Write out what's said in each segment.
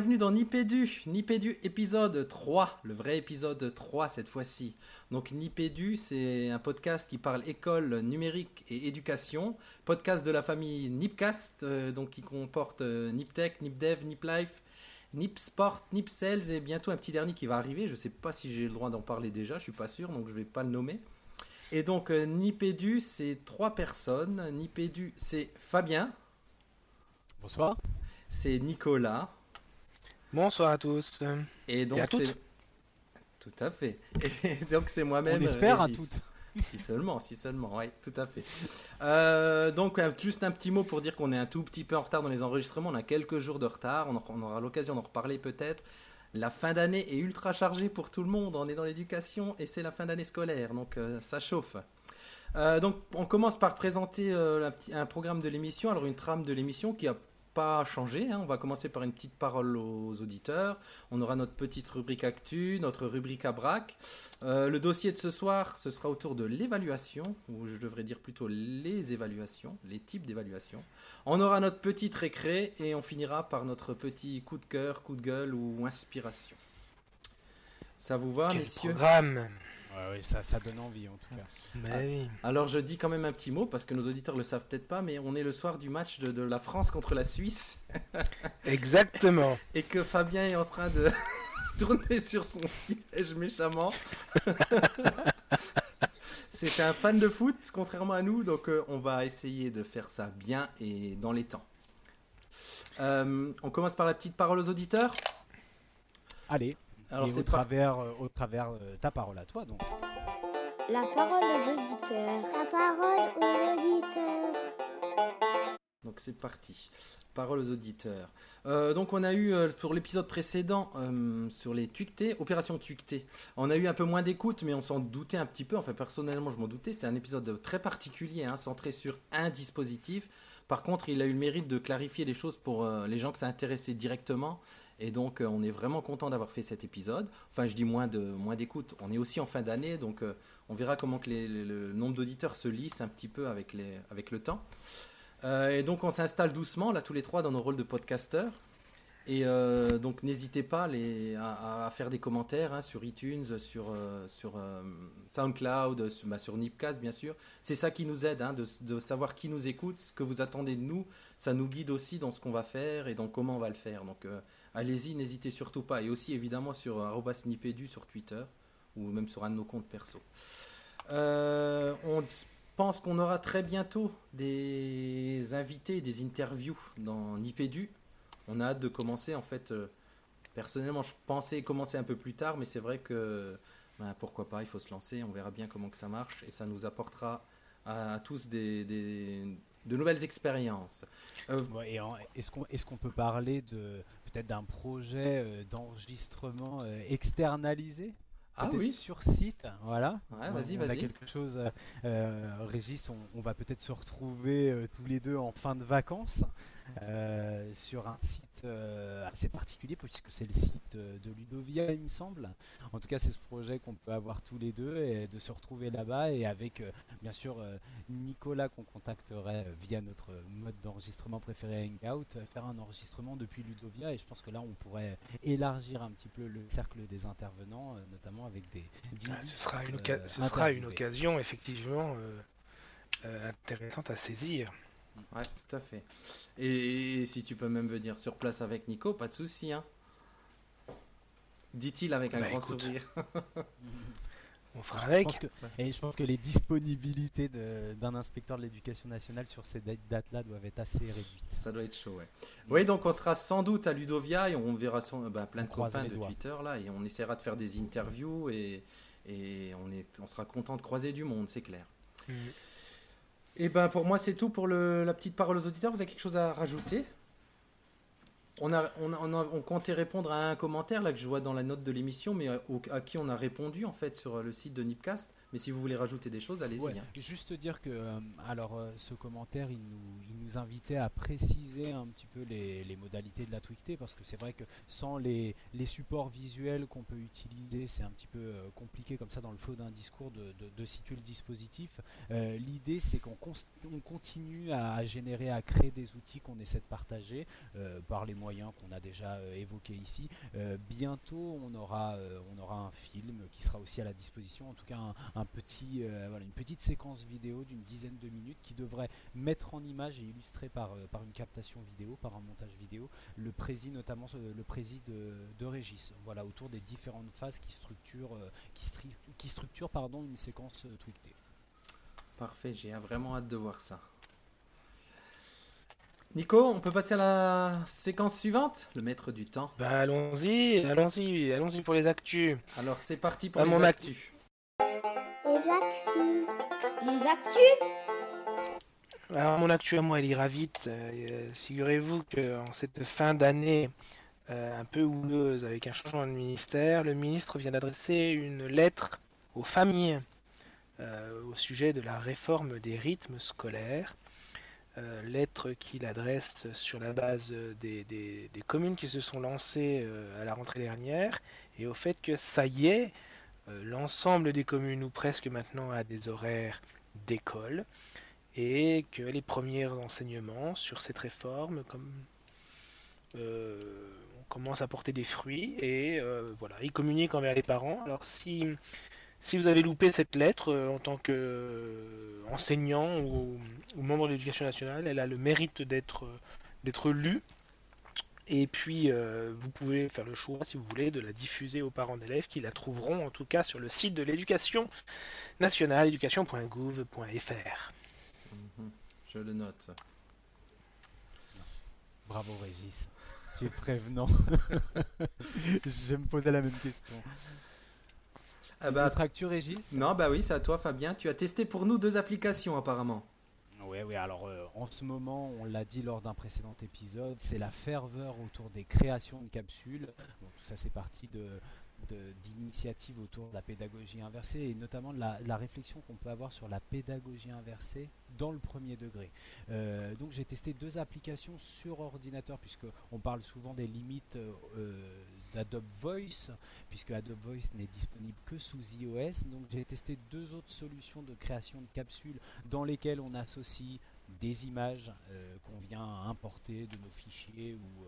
bienvenue dans Nipédu, Nipédu épisode 3, le vrai épisode 3 cette fois-ci. Donc Nipédu, c'est un podcast qui parle école, numérique et éducation, podcast de la famille Nipcast, euh, donc qui comporte euh, Niptech, Nipdev, Niplife, Nipsport, Nipsales et bientôt un petit dernier qui va arriver. Je ne sais pas si j'ai le droit d'en parler déjà, je suis pas sûr, donc je vais pas le nommer. Et donc euh, Nipédu, c'est trois personnes. Nipédu, c'est Fabien. Bonsoir c'est Nicolas. Bonsoir à tous. Et donc c'est tout à fait. Et donc c'est moi-même. On espère à toutes. si seulement, si seulement, oui, tout à fait. Euh, donc euh, juste un petit mot pour dire qu'on est un tout petit peu en retard dans les enregistrements. On a quelques jours de retard. On, aura l'occasion d'en reparler peut-être. La fin d'année est ultra chargée pour tout le monde. On est dans l'éducation et c'est la fin d'année scolaire, donc euh, ça chauffe. donc on commence par présenter un programme de l'émission. Alors une trame de l'émission qui a pas changé. Hein. On va commencer par une petite parole aux auditeurs. On aura notre petite rubrique actu, notre rubrique à braque. Euh, le dossier de ce soir, ce sera autour de l'évaluation, ou je devrais dire plutôt les évaluations, les types d'évaluation. On aura notre petite récré et on finira par notre petit coup de cœur, coup de gueule ou inspiration. Ça vous va, messieurs? programme? Oui, ça, ça donne envie en tout cas. Ah, alors je dis quand même un petit mot parce que nos auditeurs le savent peut-être pas, mais on est le soir du match de, la France contre la Suisse. Exactement. Et que Fabien est en train de tourner sur son siège méchamment. C'est un fan de foot, contrairement à nous, donc euh, on va essayer de faire ça bien et dans les temps. Euh, on commence par la petite parole aux auditeurs. Allez. Alors au travers, euh, au travers euh, ta parole à toi donc. La parole aux auditeurs. La parole aux auditeurs. Donc c'est parti. Parole aux auditeurs. Euh, donc on a eu pour l'épisode précédent sur les tuiquetés, opération tuiqueté. On a eu un peu moins d'écoute, mais on s'en doutait un petit peu. Enfin personnellement je m'en doutais. C'est un épisode très particulier, hein, centré sur un dispositif. Par contre, il a eu le mérite de clarifier les choses pour les gens que ça intéressait directement et donc, euh, on est vraiment content d'avoir fait cet épisode. Enfin, je dis moins de moins d'écoute. On est aussi en fin d'année, donc euh, on verra comment que le nombre d'auditeurs se lisse un petit peu avec, avec le temps. Euh, et donc, on s'installe doucement, là, tous les trois, dans nos rôles de podcasteurs. Et euh, donc n'hésitez pas à, faire des commentaires hein, sur iTunes, sur, euh, euh, SoundCloud, sur, bah, sur, Nipcast bien sûr. C'est ça qui nous aide, hein, de, savoir qui nous écoute, ce que vous attendez de nous. Ça nous guide aussi dans ce qu'on va faire et dans comment on va le faire. Donc allez-y, n'hésitez surtout pas. Et aussi évidemment sur @nipedu sur Twitter ou même sur un de nos comptes perso. on pense qu'on aura très bientôt des invités, des interviews dans Nipedu on a hâte de commencer. En fait, euh, personnellement, je pensais commencer un peu plus tard, mais c'est vrai que ben, pourquoi pas, il faut se lancer. On verra bien comment que ça marche et ça nous apportera à, tous des, de nouvelles expériences. Euh, est-ce qu'on peut parler de peut-être d'un projet euh, d'enregistrement externalisé? Ah oui. sur site, voilà. Ouais, vas-y, vas-y. On a quelque chose, Régis, on, on, va peut-être se retrouver tous les deux en fin de vacances. Euh, sur un site euh, assez particulier puisque c'est le site de Ludovia il me semble. En tout cas c'est ce projet qu'on peut avoir tous les deux et de se retrouver là-bas et avec euh, bien sûr Nicolas qu'on contacterait via notre mode d'enregistrement préféré Hangout, faire un enregistrement depuis Ludovia et je pense que là on pourrait élargir un petit peu le cercle des intervenants notamment avec des... Ah, ce sera une, ce sera une occasion effectivement intéressante à saisir. Ouais, tout à fait. Et, si tu peux même venir sur place avec Nico, pas de souci, hein. Dit-il avec un bah, grand sourire. On fera avec. Je que, et je pense que les disponibilités d'un inspecteur de l'éducation nationale sur ces dates-là doivent être assez réduites. Ça doit être chaud, ouais. Oui, donc on sera sans doute à Ludovia et on verra son, ben, plein de copains de Twitter là et on essaiera de faire des interviews et, et on, est, on sera content de croiser du monde, c'est clair. Mm. Et eh ben pour moi c'est tout pour le, la petite parole aux auditeurs. Vous avez quelque chose à rajouter? On, a, on, on, comptait répondre à un commentaire là que je vois dans la note de l'émission, mais à, à, qui on a répondu en fait sur le site de Nipcast. Mais si vous voulez rajouter des choses, allez-y. Hein. Juste dire que, euh, alors, euh, ce commentaire, il nous, il nous invitait à préciser un petit peu les, les modalités de la tweetée, parce que c'est vrai que sans les, les supports visuels qu'on peut utiliser, c'est un petit peu euh, compliqué comme ça dans le flow d'un discours de, de, de, situer le dispositif. L'idée, c'est qu'on on continue à, générer, à créer des outils qu'on essaie de partager par les moyens moyens qu'on a déjà évoqués ici. bientôt, on aura, on aura un film qui sera aussi à la disposition, en tout cas un, petit, voilà, une petite séquence vidéo d'une dizaine de minutes qui devrait mettre en image et illustrer par, par une captation vidéo, par un montage vidéo, le président notamment le président de, de Régis, voilà, autour des différentes phases qui structurent, qui, qui structurent pardon, une séquence tweetée. Parfait, j'ai vraiment hâte de voir ça. Nico, on peut passer à la séquence suivante? Le maître du temps. Bah allons-y, allons-y, allons-y pour les actus. Alors c'est parti pour les actus. Actus. Les actus Alors mon actu à moi, elle ira vite. Euh, figurez-vous qu'en cette fin d'année euh, un peu houleuse avec un changement de ministère, le ministre vient d'adresser une lettre aux familles euh, au sujet de la réforme des rythmes scolaires. Lettre qu'il adresse sur la base des, communes qui se sont lancées à la rentrée dernière et au fait que ça y est, l'ensemble des communes ou presque maintenant a des horaires d'école et que les premiers enseignements sur cette réforme comme on commence à porter des fruits et voilà, ils communiquent envers les parents. Alors si si vous avez loupé cette lettre euh, en tant qu'enseignant euh, ou, membre de l'éducation nationale, elle a le mérite d'être euh, lue. Et puis, vous pouvez faire le choix, si vous voulez, de la diffuser aux parents d'élèves qui la trouveront en tout cas sur le site de l'éducation nationale, éducation.gouv.fr. Mhm. je le note. Bravo Régis, tu es prévenant. je me posais la même question. Ah bah, actu, Régis? Non, bah oui, c'est à toi, Fabien. Tu as testé pour nous deux applications, apparemment. Oui, alors euh, en ce moment, on l'a dit lors d'un précédent épisode, c'est la ferveur autour des créations de capsules. tout ça, c'est parti d'initiatives autour de la pédagogie inversée et notamment de la, réflexion qu'on peut avoir sur la pédagogie inversée dans le premier degré. Euh, donc j'ai testé deux applications sur ordinateur puisque on parle souvent des limites euh, d'Adobe Voice puisque Adobe Voice n'est disponible que sous iOS. Donc j'ai testé deux autres solutions de création de capsules dans lesquelles on associe des images euh, qu'on vient importer de nos fichiers ou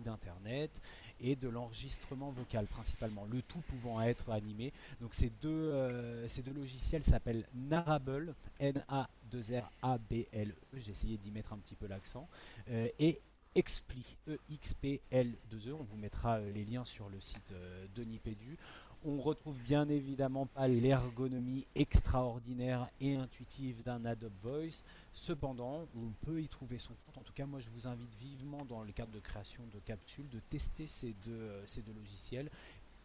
d'internet et de l'enregistrement vocal principalement, le tout pouvant être animé. Donc ces deux, euh, ces deux logiciels s'appellent Narable, N-A-2-R-A-B-L-E, j'ai essayé d'y mettre un petit peu l'accent, euh, et Expli, E-X-P-L-2-E, e. on vous mettra euh, les liens sur le site de Nipédu. On retrouve bien évidemment pas l'ergonomie extraordinaire et intuitive d'un Adobe Voice. Cependant, on peut y trouver son compte. En tout cas, moi, je vous invite vivement, dans le cadre de création de capsules, de tester ces deux, euh, ces deux logiciels.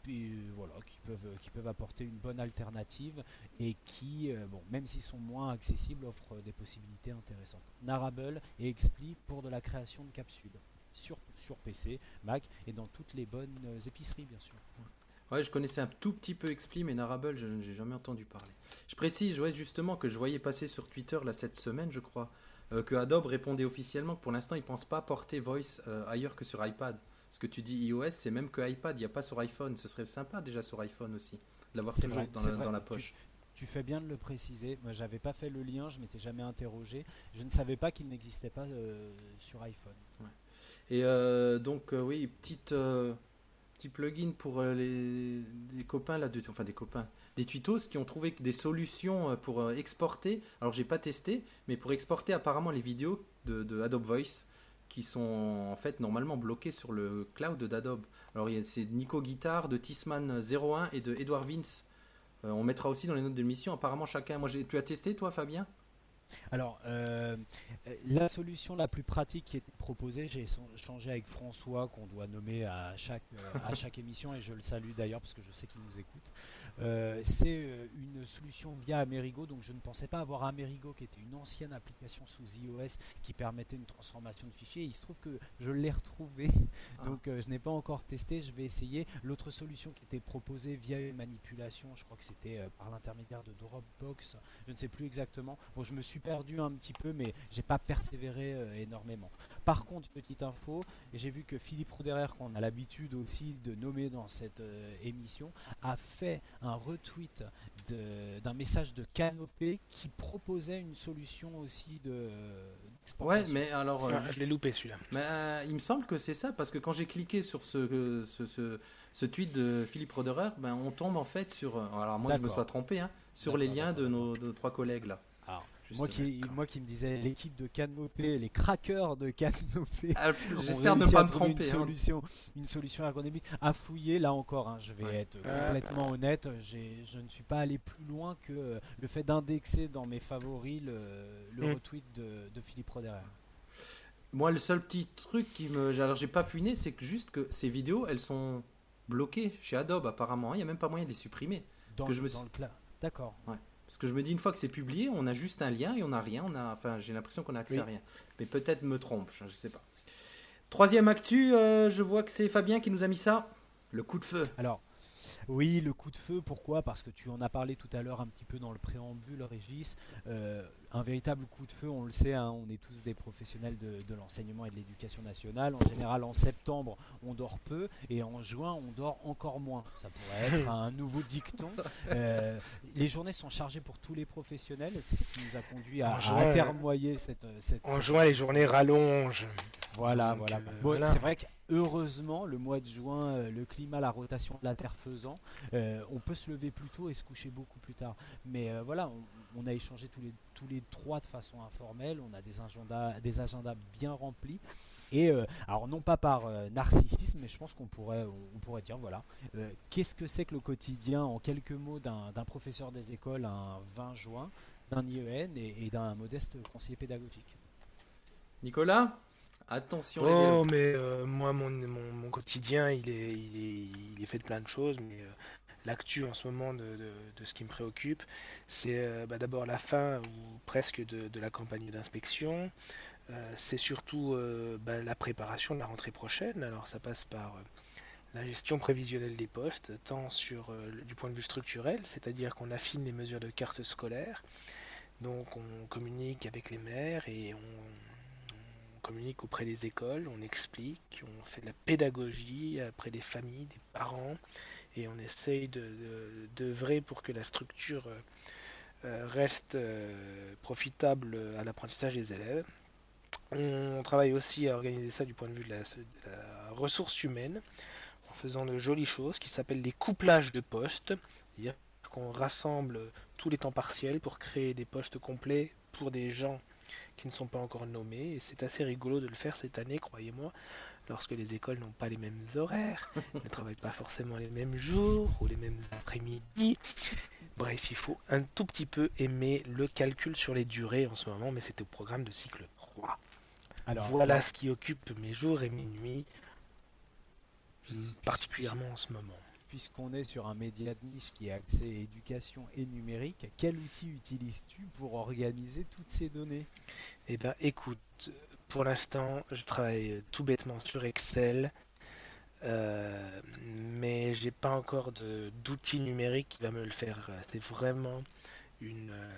Euh, voilà, qui peuvent, qui peuvent apporter une bonne alternative et qui, euh, bon, même s'ils sont moins accessibles, offrent des possibilités intéressantes. Narable et Expli pour de la création de capsules sur, sur PC, Mac et dans toutes les bonnes épiceries, bien sûr. Ouais, je connaissais un tout petit peu Expli, mais Narable, je n'ai jamais entendu parler. Je précise, ouais, justement, que je voyais passer sur Twitter là, cette semaine, je crois, euh, que Adobe répondait officiellement que pour l'instant, ils ne pensent pas porter Voice euh, ailleurs que sur iPad. Ce que tu dis iOS, c'est même que iPad, il n'y a pas sur iPhone. Ce serait sympa déjà sur iPhone aussi, l'avoir toujours dans, la, poche. Tu, fais bien de le préciser. Moi, j'avais pas fait le lien, je m'étais jamais interrogé. Je ne savais pas qu'il n'existait pas euh, sur iPhone. Et donc, oui, petite petit plugin pour euh, les, copains là, de, enfin des copains, des tutos qui ont trouvé des solutions euh, pour euh, exporter. Alors j'ai pas testé, mais pour exporter apparemment les vidéos de, Adobe Voice qui sont en fait normalement bloquées sur le cloud d'Adobe. Alors c'est Nico Guitar, de Tisman01 et de Edward Vince. on mettra aussi dans les notes de l'émission. Apparemment chacun. Moi, tu as testé toi, Fabien? Alors, euh, la solution la plus pratique qui est proposée, j'ai échangé avec François, qu'on doit nommer à chaque, euh, à chaque émission, et je le salue d'ailleurs parce que je sais qu'il nous écoute. Euh, c'est une solution via Amerigo, donc je ne pensais pas avoir Amerigo, qui était une ancienne application sous iOS qui permettait une transformation de fichiers. Il se trouve que je l'ai retrouvé, ah. donc je n'ai pas encore testé, je vais essayer. L'autre solution qui était proposée via une manipulation, je crois que c'était par l'intermédiaire de Dropbox, je ne sais plus exactement. Bon, je me suis perdu un petit peu, mais j'ai pas persévéré euh, énormément. Par contre, petite info, j'ai vu que Philippe Roderer, qu'on a l'habitude aussi de nommer dans cette euh, émission, a fait un retweet d'un message de Canopé qui proposait une solution aussi de. Ouais, mais alors. Euh, ah, je l'ai loupé celui-là. Mais euh, il me semble que c'est ça, parce que quand j'ai cliqué sur ce, ce, ce, tweet de Philippe Roderer, ben, on tombe en fait sur. Alors, moi, je me sois trompé, hein, sur les liens de nos, de nos trois collègues là. Moi qui, moi qui me disais l'équipe de Canopé, les crackers de Canopé. Ah, j'espère ne pas me tromper. Une hein. solution, une solution ergonomique à fouiller. Là encore, hein, je vais être complètement honnête. Je ne suis pas allé plus loin que euh, le fait d'indexer dans mes favoris le, le mm. retweet de, Philippe Roderer. Moi, le seul petit truc qui me. Alors, j'ai pas fouiné, c'est que juste que ces vidéos, elles sont bloquées chez Adobe apparemment. Il n'y a même pas moyen de les supprimer. Dans, que je me dans le D'accord. Ouais. Parce que je me dis, une fois que c'est publié, on a juste un lien et on n'a rien. On a, enfin, j'ai l'impression qu'on a accès à rien. Mais peut-être me trompe, je ne sais pas. Troisième actu, euh, je vois que c'est Fabien qui nous a mis ça. Le coup de feu. Alors, oui, le coup de feu, pourquoi? Parce que tu en as parlé tout à l'heure un petit peu dans le préambule, Régis. Euh, un véritable coup de feu, on le sait, hein, on est tous des professionnels de, l'enseignement et de l'éducation nationale. En général, en septembre, on dort peu et en juin, on dort encore moins. Ça pourrait être un nouveau dicton. Euh, les journées sont chargées pour tous les professionnels. C'est ce qui nous a conduit à, atermoyer cette, cette, En juin, les journées rallongent. Voilà, voilà. Euh, c'est vrai que heureusement, le mois de juin, euh, le climat, la rotation de la Terre faisant, euh, on peut se lever plus tôt et se coucher beaucoup plus tard. Mais euh, voilà, on, a échangé tous les, trois de façon informelle, on a des agendas, des agendas bien remplis. Et alors non pas par narcissisme, mais je pense qu'on pourrait, on, pourrait dire voilà, qu'est-ce que c'est que le quotidien en quelques mots d'un professeur des écoles un 20 juin, d'un IEN et d'un modeste conseiller pédagogique? Nicolas? Attention oh, mais euh, moi, mon, mon, quotidien, il est, il, est, il est fait de plein de choses, mais euh, l'actu en ce moment de, de, ce qui me préoccupe, c'est euh, bah, d'abord la fin ou presque de, de la campagne d'inspection. c'est surtout bah, la préparation de la rentrée prochaine. Alors ça passe par la gestion prévisionnelle des postes, tant sur du point de vue structurel, c'est-à-dire qu'on affine les mesures de carte scolaire. Donc on communique avec les maires et on communique auprès des écoles, on explique, on fait de la pédagogie auprès des familles, des parents, et on essaye d'œuvrer de, pour que la structure euh, euh, reste euh, profitable à l'apprentissage des élèves. On, travaille aussi à organiser ça du point de vue de la, ressource humaine, en faisant de jolies choses qui s'appellent des couplages de postes, c'est-à-dire qu'on rassemble tous les temps partiels pour créer des postes complets pour des gens qui ne sont pas encore nommés. Et c'est assez rigolo de le faire cette année, croyez-moi, lorsque les écoles n'ont pas les mêmes horaires, ne travaillent pas forcément les mêmes jours ou les mêmes après-midi. Bref, il faut un tout petit peu aimer le calcul sur les durées en ce moment, mais c'est au programme de cycle 3. Alors, voilà ce qui occupe mes jours et mes nuits, particulièrement en ce moment puisqu'on est sur un média de niche qui est axé éducation et numérique, quel outil utilises-tu pour organiser toutes ces données? Eh bien, écoute, pour l'instant, je travaille tout bêtement sur Excel, euh, mais j'ai pas encore d'outil numérique qui va me le faire. C'est vraiment euh,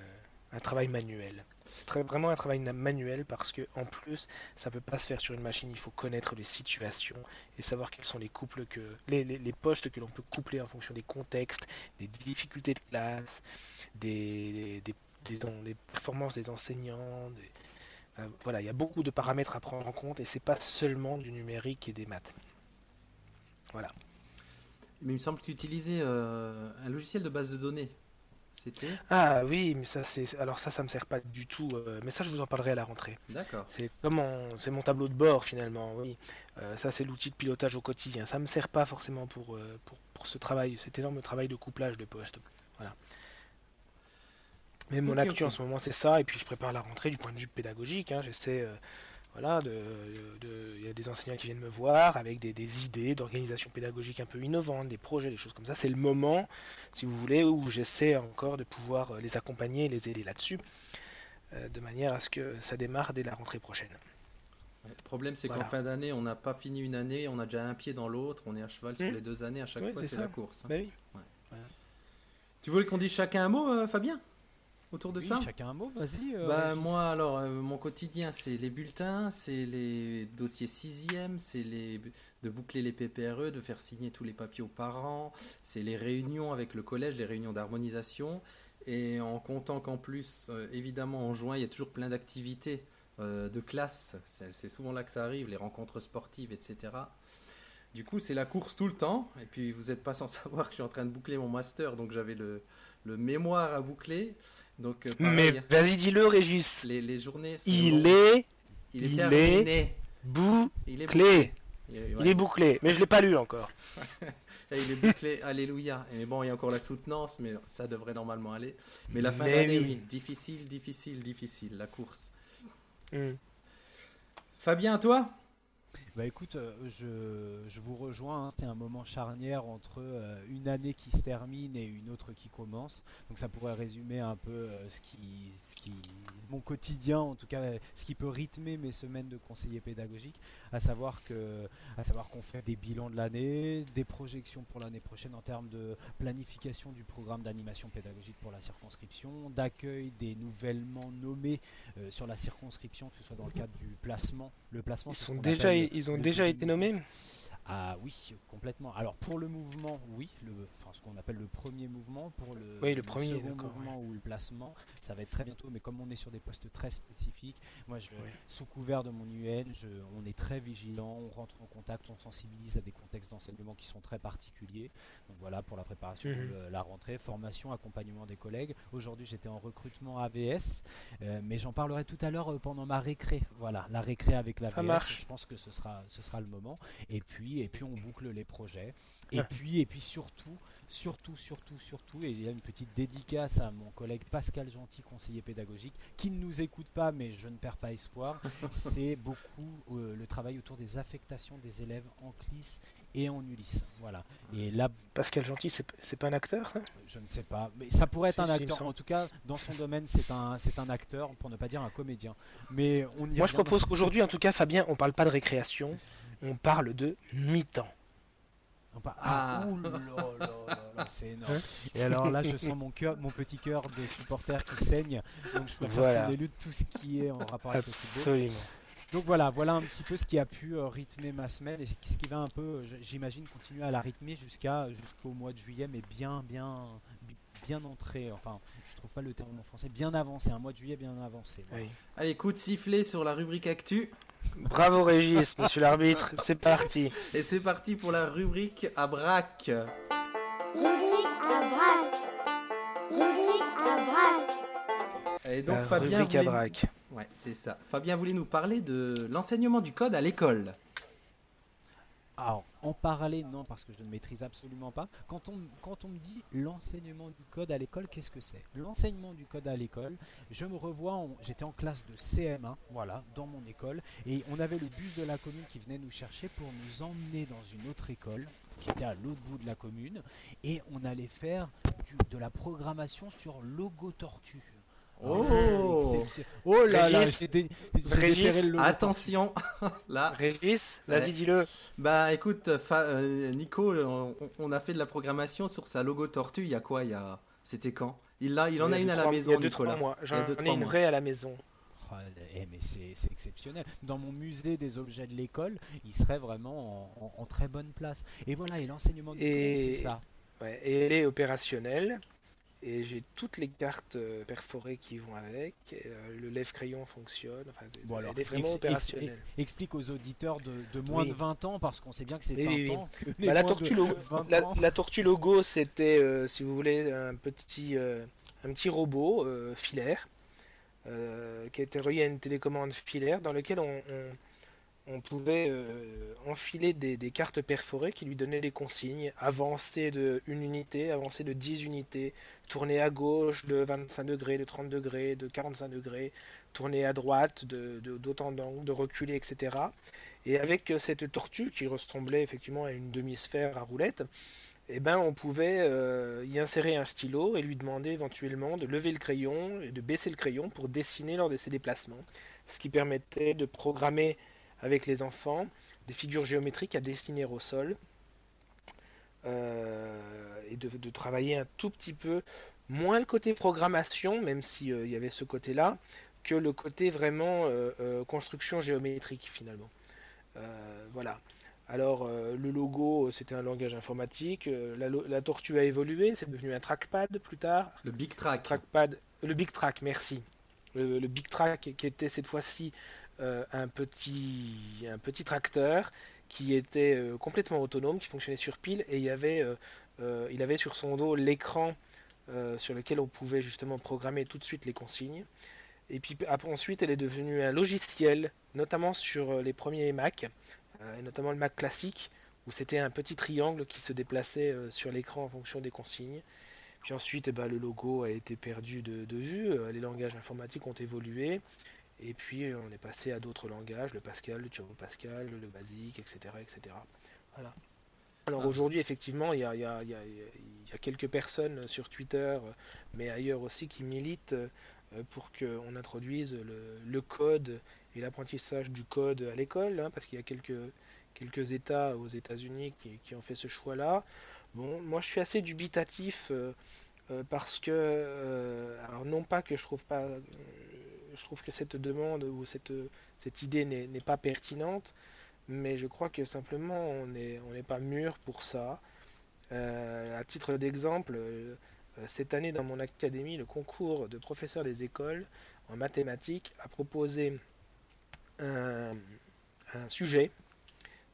un travail manuel. C'est vraiment un travail manuel parce que en plus, ça peut pas se faire sur une machine. Il faut connaître les situations et savoir quels sont les couples que les, les, postes que l'on peut coupler en fonction des contextes, des difficultés de classe, des, des, des, performances des enseignants. Voilà, il y a beaucoup de paramètres à prendre en compte et c'est pas seulement du numérique et des maths. Voilà. Mais il me semble que tu utilisais euh, un logiciel de base de données ah oui, mais ça c'est alors ça ça me sert pas du tout. Euh, mais ça je vous en parlerai à la rentrée. D'accord. C'est comment c'est mon tableau de bord finalement. Oui, euh, ça c'est l'outil de pilotage au quotidien. Ça me sert pas forcément pour euh, pour, ce travail, cet énorme travail de couplage de poste. Voilà. Mais mon actu en ce moment c'est ça et puis je prépare la rentrée du point de vue pédagogique. Hein. J'essaie voilà, il y a des enseignants qui viennent me voir avec des, idées d'organisation pédagogique un peu innovantes, des projets, des choses comme ça. C'est le moment, si vous voulez, où j'essaie encore de pouvoir les accompagner et les aider là-dessus, euh, de manière à ce que ça démarre dès la rentrée prochaine. le problème, c'est qu'en fin d'année, on n'a pas fini une année, on a déjà un pied dans l'autre, on est à cheval sur mmh. les deux années, à chaque fois, c'est la course. Bah oui. Tu voulais qu'on dise chacun un mot, euh, Fabien? Autour de Oui, ça chacun un mot, vas-y. euh, Bah, moi, alors, euh, mon quotidien, c'est les bulletins, c'est les dossiers sixième, c'est les de boucler les PPRE, de faire signer tous les papiers aux parents, c'est les réunions avec le collège, les réunions d'harmonisation. Et en comptant qu'en plus, euh, évidemment, en juin, il y a toujours plein d'activités euh, de classe. C'est c'est souvent là que ça arrive, les rencontres sportives, etc. Du coup, c'est la course tout le temps. Et puis, vous n'êtes pas sans savoir que je suis en train de boucler mon master, donc j'avais le, le mémoire à boucler. Donc, euh, Mais vas-y, dis-le, Régis. les, les journées sont Il est il est il terminé. bouclé. Il est Clé. bouclé. Il est, Il est bouclé, mais je l'ai pas lu encore. il est bouclé. Alléluia. Et bon, il y a encore la soutenance, mais ça devrait normalement aller. Mais la fin d'année, oui. oui. Difficile, difficile, difficile, la course. Hmm. Fabien, toi? Bah écoute, euh, je, je vous rejoins, hein, c'est un moment charnière entre euh, une année qui se termine et une autre qui commence. Donc ça pourrait résumer un peu euh, ce, qui, ce qui, mon quotidien, en tout cas ce qui peut rythmer mes semaines de conseiller pédagogique, à savoir que, à savoir qu'on fait des bilans de l'année, des projections pour l'année prochaine en termes de planification du programme d'animation pédagogique pour la circonscription, d'accueil des nouvellement nommés euh, sur la circonscription, que ce soit dans le cadre du placement. Le placement, Ils, sont déjà, ils ont déjà été nommés Ah oui, complètement. Alors pour le mouvement, oui, le, enfin ce qu'on appelle le premier mouvement, pour le, Oui, le premier, second mouvement ou le placement, ça va être très bientôt. Mais comme on est sur des postes très spécifiques, moi, je, Oui. sous couvert de mon UN, je, on est très vigilant, on rentre en contact, on sensibilise à des contextes d'enseignement qui sont très particuliers. Donc voilà pour la préparation, Mhm. de la rentrée, formation, accompagnement des collègues. Aujourd'hui, j'étais en recrutement AVS, euh, mais j'en parlerai tout à l'heure euh, pendant ma récré. Voilà, la récré avec l'AVS. marche. Je pense que ce sera, ce sera le moment. Et puis, et puis on boucle les projets. Et puis, et puis surtout, surtout, surtout, surtout, et il y a une petite dédicace à mon collègue Pascal Gentil, conseiller pédagogique, qui ne nous écoute pas, mais je ne perds pas espoir. C'est beaucoup euh, le travail autour des affectations des élèves en CLIS et en ULIS. Voilà. Et là, Pascal Gentil, c'est pas un acteur ça? Je ne sais pas, mais ça pourrait être un acteur. En tout cas, dans son domaine, c'est un, c'est un acteur, pour ne pas dire un comédien. Mais on y Moi, je propose qu'aujourd'hui, en tout cas, Fabien, on parle pas de récréation, on parle de mi-temps. Ah. Ah, ouh là là là là, c'est énorme. Et alors là, je sens mon cœur, mon petit cœur de supporter qui saigne. Donc je préfère Voilà. qu'on élude tout ce qui est en rapport avec le football. Absolument. Donc voilà, voilà un petit peu ce qui a pu euh, rythmer ma semaine et ce qui va un peu, euh, j'imagine, continuer à la rythmer jusqu'à jusqu'au mois de juillet, mais bien, bien, bi- bien entré. Enfin, je trouve pas le terme en français. Bien avancé, un mois de juillet bien avancé. voilà. Oui. Allez, coup de sifflet sur la rubrique Actu. Bravo Régis, monsieur l'arbitre, c'est parti. Et c'est parti pour la rubrique à braque. Rubrique à braque. Rubrique à braque. Et donc, La Fabien rubrique à voulait... braque. Ouais, c'est ça. Fabien voulait nous parler de l'enseignement du code à l'école. Alors, en parler, non, parce que je ne maîtrise absolument pas. Quand on, me dit l'enseignement du code à l'école, qu'est-ce que c'est? L'enseignement du code à l'école, je me revois, j'étais en classe de CM1, voilà, dans mon école, et on avait le bus de la commune qui venait nous chercher pour nous emmener dans une autre école, qui était à l'autre bout de la commune, et on allait faire de la programmation sur Logo Tortue. C'était Oh. exceptionnel. Oh là là, Régis j'ai dé- déterré le Attention, là. Régis, vas-y Ouais. dis-le. Bah écoute, Fa- euh, Nico, on, on a fait de la programmation sur sa logo tortue. Il y a quoi? Il y a, c'était quand? Il a, il en a une deux, à la maison, Il y a deux, Nicolas. trois mois. J'en deux, ai une mois. vraie à la maison. Oh, eh, mais c'est c'est exceptionnel. Dans mon musée des objets de l'école, il serait vraiment en, en- en très bonne place. Et voilà, et l'enseignement du Et- c'est ça. Ouais, et elle est opérationnelle. Et j'ai toutes les cartes euh, perforées qui vont avec. euh, le lève-crayon fonctionne. Enfin, Bon, alors, elle est vraiment ex- ex- opérationnelle. Explique aux auditeurs de, de moins Oui. de 20 ans, parce qu'on sait bien que c'est Oui, un oui, oui. temps que les Bah, la, tortue logo, 20 la, ans- la tortue logo, c'était, euh, si vous voulez, un petit, euh, un petit robot euh, filaire qui était relié à une télécommande filaire dans lequel on, on- on pouvait euh, enfiler des, cartes perforées qui lui donnaient des consignes. Avancer de une unité, avancer de 10 unités, tourner à gauche de 25 degrés, de 30 degrés, de 45 degrés, tourner à droite de, d'autant de reculer, etc. Et avec euh, cette tortue qui ressemblait effectivement à une demi-sphère à roulette, eh ben, on pouvait euh, y insérer un stylo et lui demander éventuellement de lever le crayon et de baisser le crayon pour dessiner lors de ses déplacements. Ce qui permettait de programmer avec les enfants des figures géométriques à dessiner au sol et de, travailler un tout petit peu moins le côté programmation, même s'il y avait ce côté-là, que le côté vraiment construction géométrique finalement. voilà. Alors, euh, le logo, euh, c'était un langage informatique. Euh, la, tortue a évolué, c'est devenu un trackpad plus tard. Le Big Track. Trackpad, le Big Track, merci. Le, Big Track qui était cette fois-ci un, petit, un petit tracteur qui était complètement autonome, qui fonctionnait sur pile et il, avait, il avait sur son dos l'écran sur lequel on pouvait justement programmer tout de suite les consignes. Et puis ensuite, elle est devenue un logiciel, notamment sur les premiers Mac, euh, et notamment le Mac classique, où c'était un petit triangle qui se déplaçait euh, sur l'écran en fonction des consignes. Puis ensuite, eh ben, le logo a été perdu de, vue, euh, les langages informatiques ont évolué, et puis on est passé à d'autres langages, le Pascal, le Turbo Pascal, le Basic, etc. etc. Voilà. Alors aujourd'hui, effectivement, il y, a, quelques personnes sur Twitter, mais ailleurs aussi, qui militent pour qu'on introduise le, code et l'apprentissage du code à l'école, hein, parce qu'il y a quelques, quelques États aux États-Unis qui, ont fait ce choix-là. Bon, moi je suis assez dubitatif euh, euh, parce que, euh, alors non pas que je trouve pas, je trouve que cette demande ou cette, cette idée n'est pas pertinente, mais je crois que simplement on n'est on pas mûr pour ça. à titre d'exemple, cette année dans mon académie, le concours de professeur des écoles en mathématiques a proposé un, sujet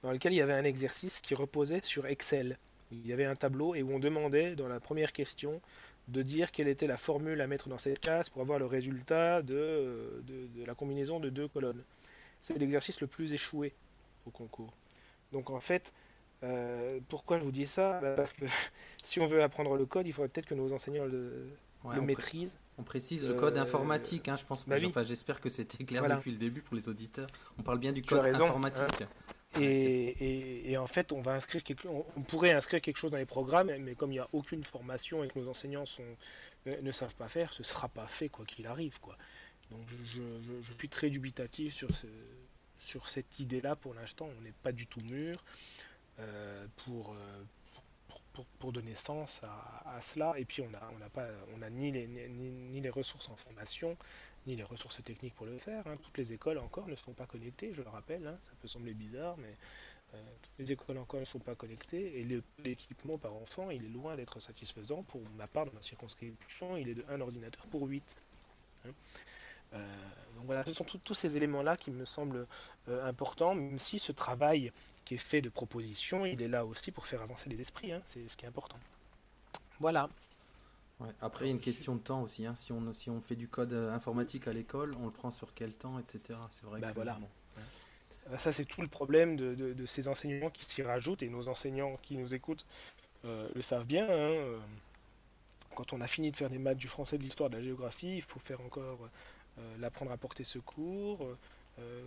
dans lequel il y avait un exercice qui reposait sur Excel. Il y avait un tableau et où on demandait dans la première question de dire quelle était la formule à mettre dans cette case pour avoir le résultat de, de, la combinaison de deux colonnes. C'est l'exercice le plus échoué au concours. Donc en fait, euh, pourquoi je vous dis ça? Bah, Parce que si on veut apprendre le code, il faudrait peut-être que nos enseignants le, maîtrisent. On précise le code euh, informatique, hein, je pense. Bah j'espère que c'était clair depuis le début pour les auditeurs. On parle bien du code informatique. Hein. Et, en fait, on va inscrire quelque... on pourrait inscrire quelque chose dans les programmes, mais comme il n'y a aucune formation et que nos enseignants sont... ne, savent pas faire, ce sera pas fait quoi qu'il arrive, quoi. Donc je, suis très dubitatif sur, ce... sur cette idée-là pour l'instant. On n'est pas du tout mûr euh, pour, pour, donner sens à, cela. Et puis on n'a on a pas, on a ni les, ni, les ressources en formation, ni les ressources techniques pour le faire. Hein. Toutes les écoles encore ne sont pas connectées, je le rappelle. Hein. Ça peut sembler bizarre, mais euh, toutes les écoles encore ne sont pas connectées. Et l'équipement par enfant, il est loin d'être satisfaisant. Pour ma part, dans ma circonscription, il est de un ordinateur pour 8. Hein. Euh, donc voilà, ce sont tous ces éléments-là qui me semblent euh, importants, même si ce travail qui est fait de propositions, il est là aussi pour faire avancer les esprits, c'est ce qui est important. Voilà. Après, il y a une question de temps aussi. Hein. Si, on, si on fait du code euh, informatique à l'école, on le prend sur quel temps, etc. C'est vrai bah, que. Voilà. Euh, ça, c'est tout le problème de, ces enseignements qui s'y rajoutent, et nos enseignants qui nous écoutent euh, le savent bien. Hein, quand on a fini de faire des maths, du français, de l'histoire, de la géographie, il faut faire encore l'apprendre à porter secours, euh,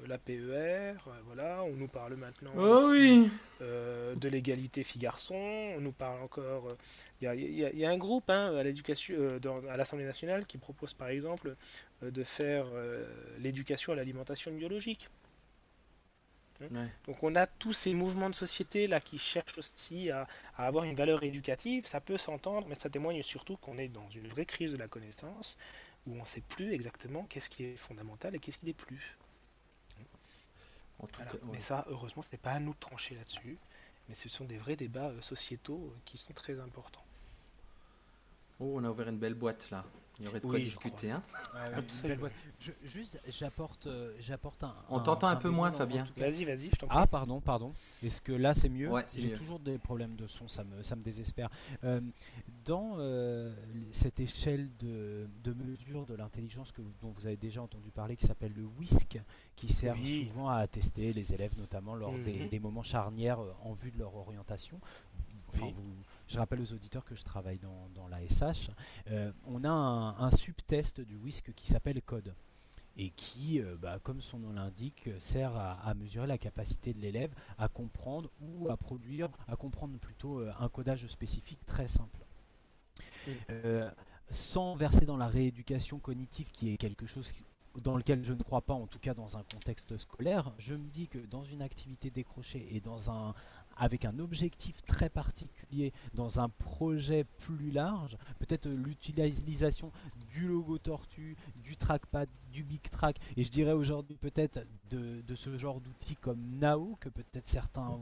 la PER, euh, voilà, on nous parle maintenant oh oui. Euh, de l'égalité filles-garçons, on nous parle encore, il y, a, un groupe hein, à l'éducation, à l'Assemblée nationale qui propose par exemple de faire l'éducation à l'alimentation biologique. Hein? Donc on a tous ces mouvements de société là qui cherchent aussi à, à avoir une valeur éducative, ça peut s'entendre, mais ça témoigne surtout qu'on est dans une vraie crise de la connaissance où on ne sait plus exactement qu'est-ce qui est fondamental et qu'est-ce qui n'est plus. Mais ça, heureusement, ce n'est pas à nous de trancher là-dessus. Mais ce sont des vrais débats euh, sociétaux euh, qui sont très importants. Oh, on a ouvert une belle boîte là. Il y aurait de quoi discuter. Hein ah juste, j'apporte, euh, j'apporte un. On t'entend un, peu moins, Fabien. Vas-y, vas-y, Ah, pardon, pardon. Est-ce que là c'est mieux J'ai toujours des problèmes de son, ça me, ça me désespère. Euh, dans euh, cette échelle de, de mesure de l'intelligence que dont vous avez déjà entendu parler, qui s'appelle le WISC, qui sert souvent à tester les élèves, notamment lors des, mhm. des, moments charnières en vue de leur orientation. Enfin, vous je rappelle aux auditeurs que je travaille dans, la SH. Euh, on a un, subtest du WISC qui s'appelle Code et qui, euh, bah, comme son nom l'indique, sert à, mesurer la capacité de l'élève à comprendre ou à produire, à comprendre plutôt euh, un codage spécifique très simple. sans verser dans la rééducation cognitive qui est quelque chose dans lequel je ne crois pas, en tout cas dans un contexte scolaire, je me dis que dans une activité décrochée et dans un, avec un objectif très particulier dans un projet plus large, peut-être l'utilisation du logo tortue, du trackpad, du big track, et je dirais aujourd'hui peut-être de, ce genre d'outils comme Nao, que peut-être certains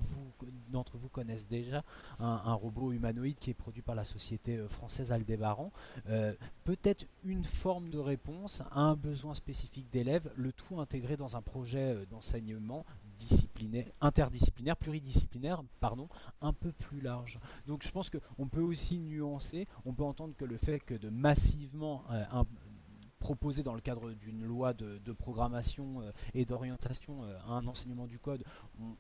d'entre vous connaissent déjà, un, robot humanoïde qui est produit par la société euh, française Aldébaran, euh, peut-être une forme de réponse à un besoin spécifique d'élèves, le tout intégré dans un projet euh, d'enseignement disciplinaire, interdisciplinaire, pluridisciplinaire, pardon, un peu plus large. Donc je pense qu'on peut aussi nuancer, on peut entendre que le fait que de massivement un, proposé dans le cadre d'une loi de, programmation euh, et d'orientation euh, un enseignement du code,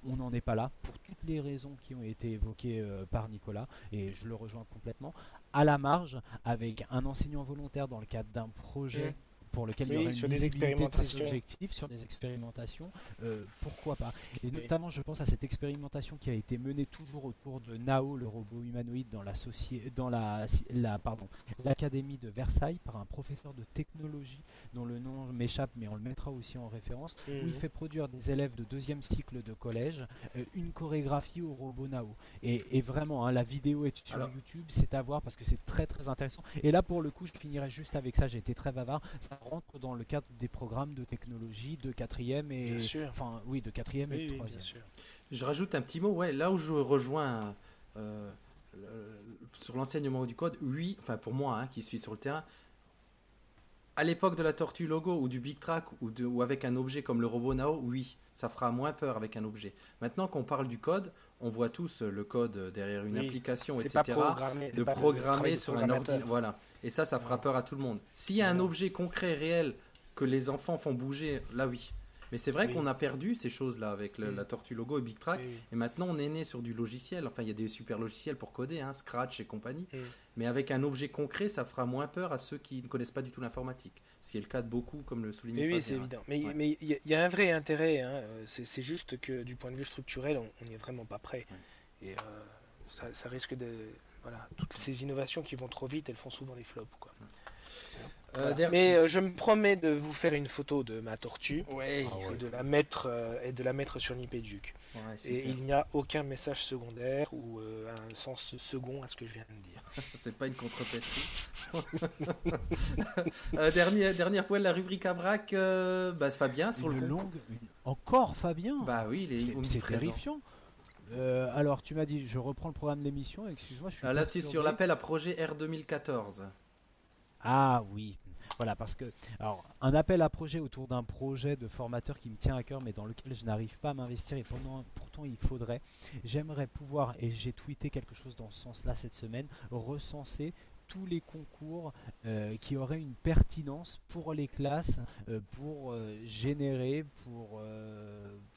on n'en est pas là, pour toutes les raisons qui ont été évoquées euh, par Nicolas, et je le rejoins complètement, à la marge, avec un enseignant volontaire dans le cadre d'un projet pour lequel il y aurait une des de objectifs, sur des expérimentations, euh, pourquoi pas Et notamment, je pense à cette expérimentation qui a été menée toujours autour de Nao, le robot humanoïde, dans dans la, la pardon, l'académie de Versailles par un professeur de technologie dont le nom m'échappe, mais on le mettra aussi en référence, où il mhm. fait produire des élèves de deuxième cycle de collège euh, une chorégraphie au robot Nao. Et, vraiment, hein, la vidéo est sur YouTube, c'est à voir parce que c'est très très intéressant. Et là, pour le coup, je finirai juste avec ça. J'ai été très bavard. Ça rentre dans le cadre des programmes de technologie de quatrième et enfin oui de quatrième et de troisième. Je rajoute un petit mot, ouais, là où je rejoins euh, sur l'enseignement du code, oui, enfin pour moi hein, qui suis sur le terrain, à l'époque de la tortue logo ou du big track ou, de, ou avec un objet comme le robot Nao, oui, ça fera moins peur avec un objet. Maintenant qu'on parle du code, on voit tous le code derrière une application, etc. de programmer sur un ordinateur. Voilà. Et ça, ça fera peur à tout le monde. S'il y a un objet concret, réel, que les enfants font bouger, là oui. Mais c'est vrai qu'on a perdu ces choses-là avec la Tortue Logo et Big Track. Et maintenant, on est né sur du logiciel. Enfin, il y a des super logiciels pour coder, hein, Scratch et compagnie. Mais avec un objet concret, ça fera moins peur à ceux qui ne connaissent pas du tout l'informatique. Ce qui est le cas de beaucoup, comme le souligne Oui, c'est évident. Mais il y, a un vrai intérêt. Hein. C'est juste que du point de vue structurel, on n'est vraiment pas prêt. Et euh, ça, risque de. Voilà, toutes ces innovations qui vont trop vite, elles font souvent des flops. Quoi. Euh, Mais euh, je me promets de vous faire une photo de ma tortue et, de la mettre, euh, et de la mettre sur Nipéduc. et il n'y a aucun message secondaire ou un sens second à ce que je viens de dire. C'est pas une contrepétrie. dernier, dernière poêle, la rubrique à braque, bah, Fabien sur le longue. Encore Fabien Bah oui, c'est terrifiant. alors, tu m'as dit, je reprends le programme de l'émission, excuse-moi. Je suis ah, là, tu sur l'appel à projet R 2014. Ah oui, voilà, parce que, alors, un appel à projet autour d'un projet de formateur qui me tient à cœur, mais dans lequel je n'arrive pas à m'investir et pourtant il faudrait. J'aimerais pouvoir, et j'ai tweeté quelque chose dans ce sens-là cette semaine, recenser tous les concours euh, qui auraient une pertinence pour les classes, euh, pour euh, générer, pour,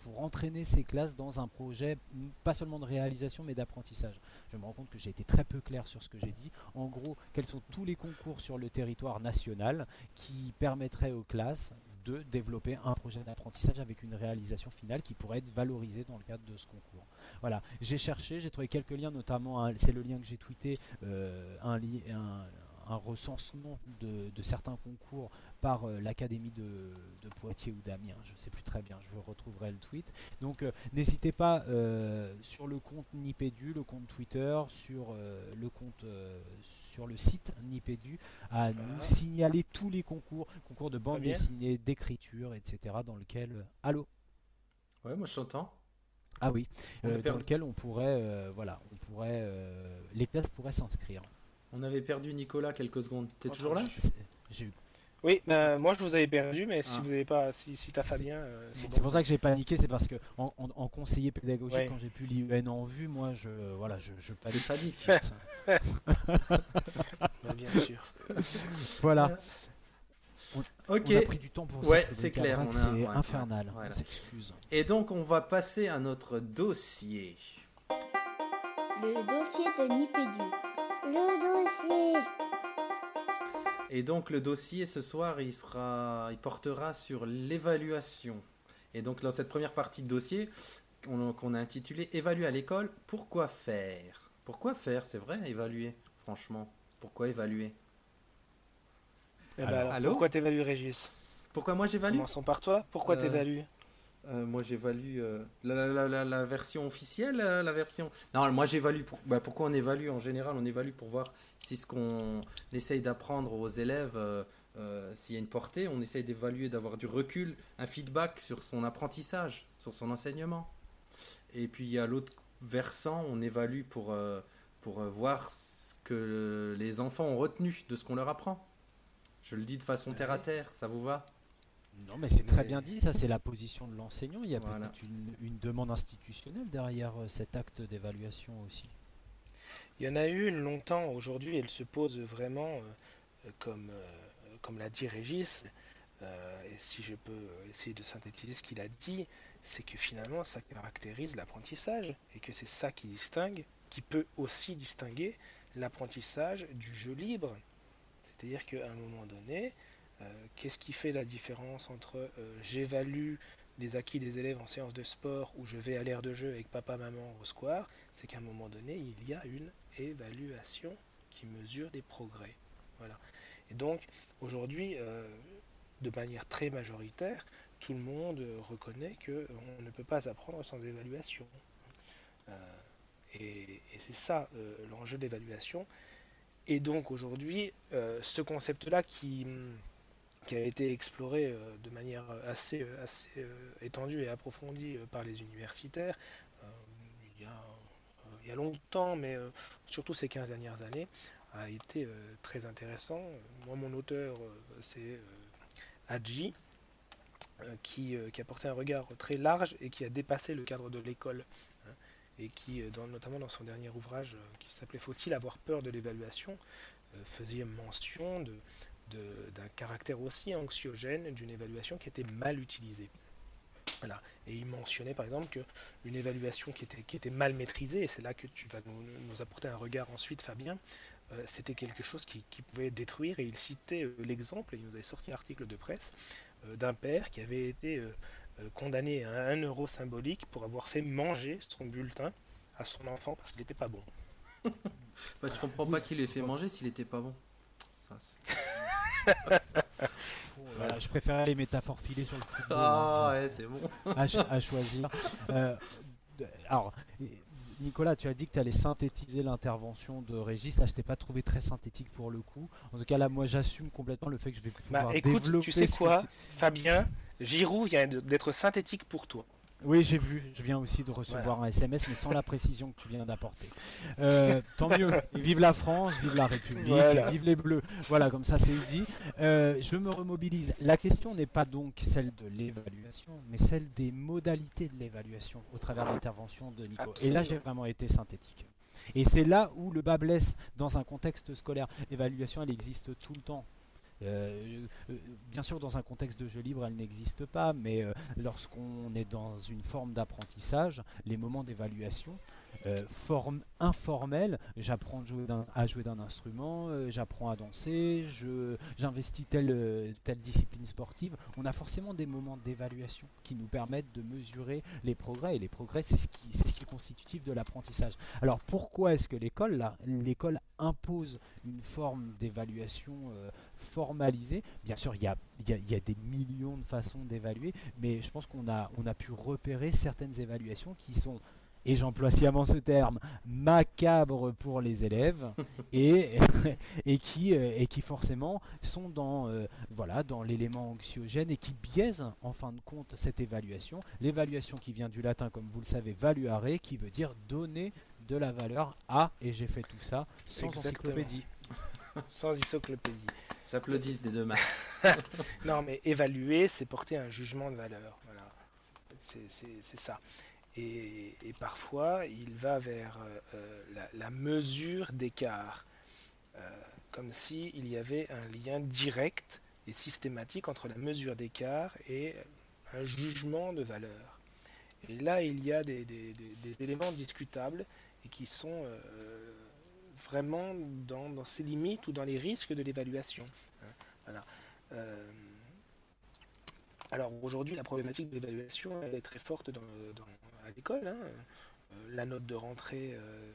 pour entraîner ces classes dans un projet, pas seulement de réalisation, mais d'apprentissage. Je me rends compte que j'ai été très peu clair sur ce que j'ai dit. En gros, quels sont tous les concours sur le territoire national qui permettraient aux classes de développer un projet d'apprentissage avec une réalisation finale qui pourrait être valorisée dans le cadre de ce concours. Voilà, j'ai cherché, j'ai trouvé quelques liens, notamment, c'est le lien que j'ai tweeté, euh, un, recensement de, certains concours par euh, l'Académie de, Poitiers ou d'Amiens, je ne sais plus très bien, je retrouverai le tweet. Donc euh, n'hésitez pas sur le compte Nipédu, le compte Twitter, sur le compte le site Nipédu à nous signaler tous les concours, concours de bande dessinée, d'écriture, etc. dans lequel... allô Ouais, moi je t'entends. Ah oui, euh, dans lequel on pourrait, euh, voilà, on pourrait, euh, les classes pourraient s'inscrire. On avait perdu Nicolas quelques secondes. T'es toujours là Oui, bah, moi je vous avais perdu, mais si ah. vous n'avez pas, si, si t'as Fabien, c'est pour ça que j'ai paniqué, c'est parce que en, conseiller pédagogique, quand j'ai pu l'IUN en vue, moi je, voilà, je, je panique. Bien sûr. voilà. On, ok. a pris du temps pour ouais, c'est clair. C'est infernal. On s'excuse. Et donc, on va passer à notre dossier. Le dossier de Nipédu. Le dossier. Et donc, le dossier ce soir, il sera, il portera sur l'évaluation. Et donc, dans cette première partie de dossier, qu'on a intitulé Évaluer à l'école, pourquoi faire? Pourquoi faire C'est vrai, évaluer, franchement. Pourquoi évaluer? Eh ben alors, pourquoi t'évalues Régis? Pourquoi moi j'évalue? Commençons par toi. Pourquoi euh, t'évalues? Euh, moi j'évalue euh, la, la- la- la version officielle, euh, la version. Non, moi j'évalue. Pour... bah, pourquoi on évalue En général, on évalue pour voir si ce qu'on essaye d'apprendre aux élèves, euh, s'il y a une portée, on essaye d'évaluer, d'avoir du recul, un feedback sur son apprentissage, sur son enseignement. Et puis il y a l'autre versant, on évalue pour, pour voir ce que les enfants ont retenu de ce qu'on leur apprend. Je le dis de façon terre à terre, ça vous va? Non, mais c'est très bien dit, ça c'est la position de l'enseignant. Il y a Voilà. peut-être une, une demande institutionnelle derrière euh, cet acte d'évaluation aussi. Il y en a eu une longtemps, aujourd'hui elle se pose vraiment euh, comme, euh, comme l'a dit Régis, euh, et si je peux essayer de synthétiser ce qu'il a dit, c'est que finalement ça caractérise l'apprentissage, et que c'est ça qui distingue, qui peut aussi distinguer l'apprentissage du jeu libre. C'est-à-dire qu'à un moment donné, euh, qu'est-ce qui fait la différence entre euh, j'évalue les acquis des élèves en séance de sport où je vais à l'aire de jeu avec papa maman au square, c'est qu'à un moment donné, il y a une évaluation qui mesure des progrès. Voilà. Et donc, aujourd'hui, euh, de manière très majoritaire, tout le monde euh, reconnaît que on ne peut pas apprendre sans évaluation. Euh, et c'est ça euh, l'enjeu d'évaluation. Et donc aujourd'hui, euh, ce concept-là qui, hum, qui a été exploré euh, de manière assez, euh, assez euh, étendue et approfondie par les universitaires, il y a, longtemps, mais surtout ces 15 dernières années, a été très intéressant. Moi, mon auteur, c'est euh, qui, qui a porté un regard très large et qui a dépassé le cadre de l'école. hein, et qui, dans- notamment dans son dernier ouvrage qui s'appelait Faut-il avoir peur de l'évaluation, faisait mention de- d'un caractère aussi anxiogène d'une évaluation qui était mal utilisée. Voilà. Et il mentionnait par exemple que une évaluation qui était, qui était mal maîtrisée, et c'est là que tu vas nous, nous apporter un regard ensuite, Fabien, euh, c'était quelque chose qui, qui pouvait détruire, et il citait euh, l'exemple, et il nous avait sorti un article de presse, euh, d'un père qui avait été euh, euh, condamné à un euro symbolique pour avoir fait manger son bulletin à son enfant parce qu'il n'était pas bon. Bah, Je comprends pas qu'il ait fait manger s'il était pas bon. Ça, c'est- Voilà, je préférais les métaphores filées sur le football. Ah hein, ouais, c'est bon. à, ch- à choisir. Euh, alors, Nicolas, tu as dit que tu allais synthétiser l'intervention de Régis. Là, je t'ai pas trouvé très synthétique pour le coup. En tout cas, là, moi, j'assume complètement le fait que je vais pouvoir Bah écoute, développer. tu sais quoi, tu- Fabien, Giroud vient d'être synthétique pour toi. Oui, j'ai vu. Je viens aussi de recevoir un SMS, mais sans la précision que tu viens d'apporter. Euh, tant mieux. Et vive la France, vive la République, Voilà. vive les Bleus. Voilà, comme ça c'est dit. Euh, je me remobilise. La question n'est pas donc celle de l'évaluation, mais celle des modalités de l'évaluation au travers de l'intervention de Nico. Et là, j'ai vraiment été synthétique. Et c'est là où le bas blesse dans un contexte scolaire. L'évaluation, elle existe tout le temps. Euh, euh, bien sûr, dans un contexte de jeu libre, elle n'existe pas, mais euh, lorsqu'on est dans une forme d'apprentissage, les moments d'évaluation, forme informelle, j'apprends à jouer d'un instrument, j'apprends à danser, j'investis telle, telle discipline sportive, on a forcément des moments d'évaluation qui nous permettent de mesurer les progrès, et les progrès, c'est ce qui, qui est constitutif de l'apprentissage. Alors pourquoi est-ce que l'école, l'école impose une forme d'évaluation euh, formalisée? Bien sûr, il y a, des millions de façons d'évaluer, mais je pense qu'on a, on a pu repérer certaines évaluations qui sont, et j'emploie sciemment ce terme, macabres pour les élèves et, et, qui, euh, et qui forcément sont dans, euh, voilà, dans l'élément anxiogène et qui biaisent en fin de compte cette évaluation. L'évaluation qui vient du latin, comme vous le savez, valuare, qui veut dire donner de la valeur à, et j'ai fait tout ça sans Exactement. encyclopédie. Sans encyclopédie. J'applaudis des deux mains. Non, mais évaluer, c'est porter un jugement de valeur. Voilà. C'est ça. Et, parfois, il va vers euh, euh, la, mesure d'écart. Euh, comme s'il il y avait un lien direct et systématique entre la mesure d'écart et un jugement de valeur. Et là, il y a des éléments discutables et qui sont euh, vraiment dans, dans ses limites ou dans les risques de l'évaluation. hein. Voilà. Alors aujourd'hui, la problématique de l'évaluation, est très forte dans, à l'école. hein. Euh, la note de rentrée euh,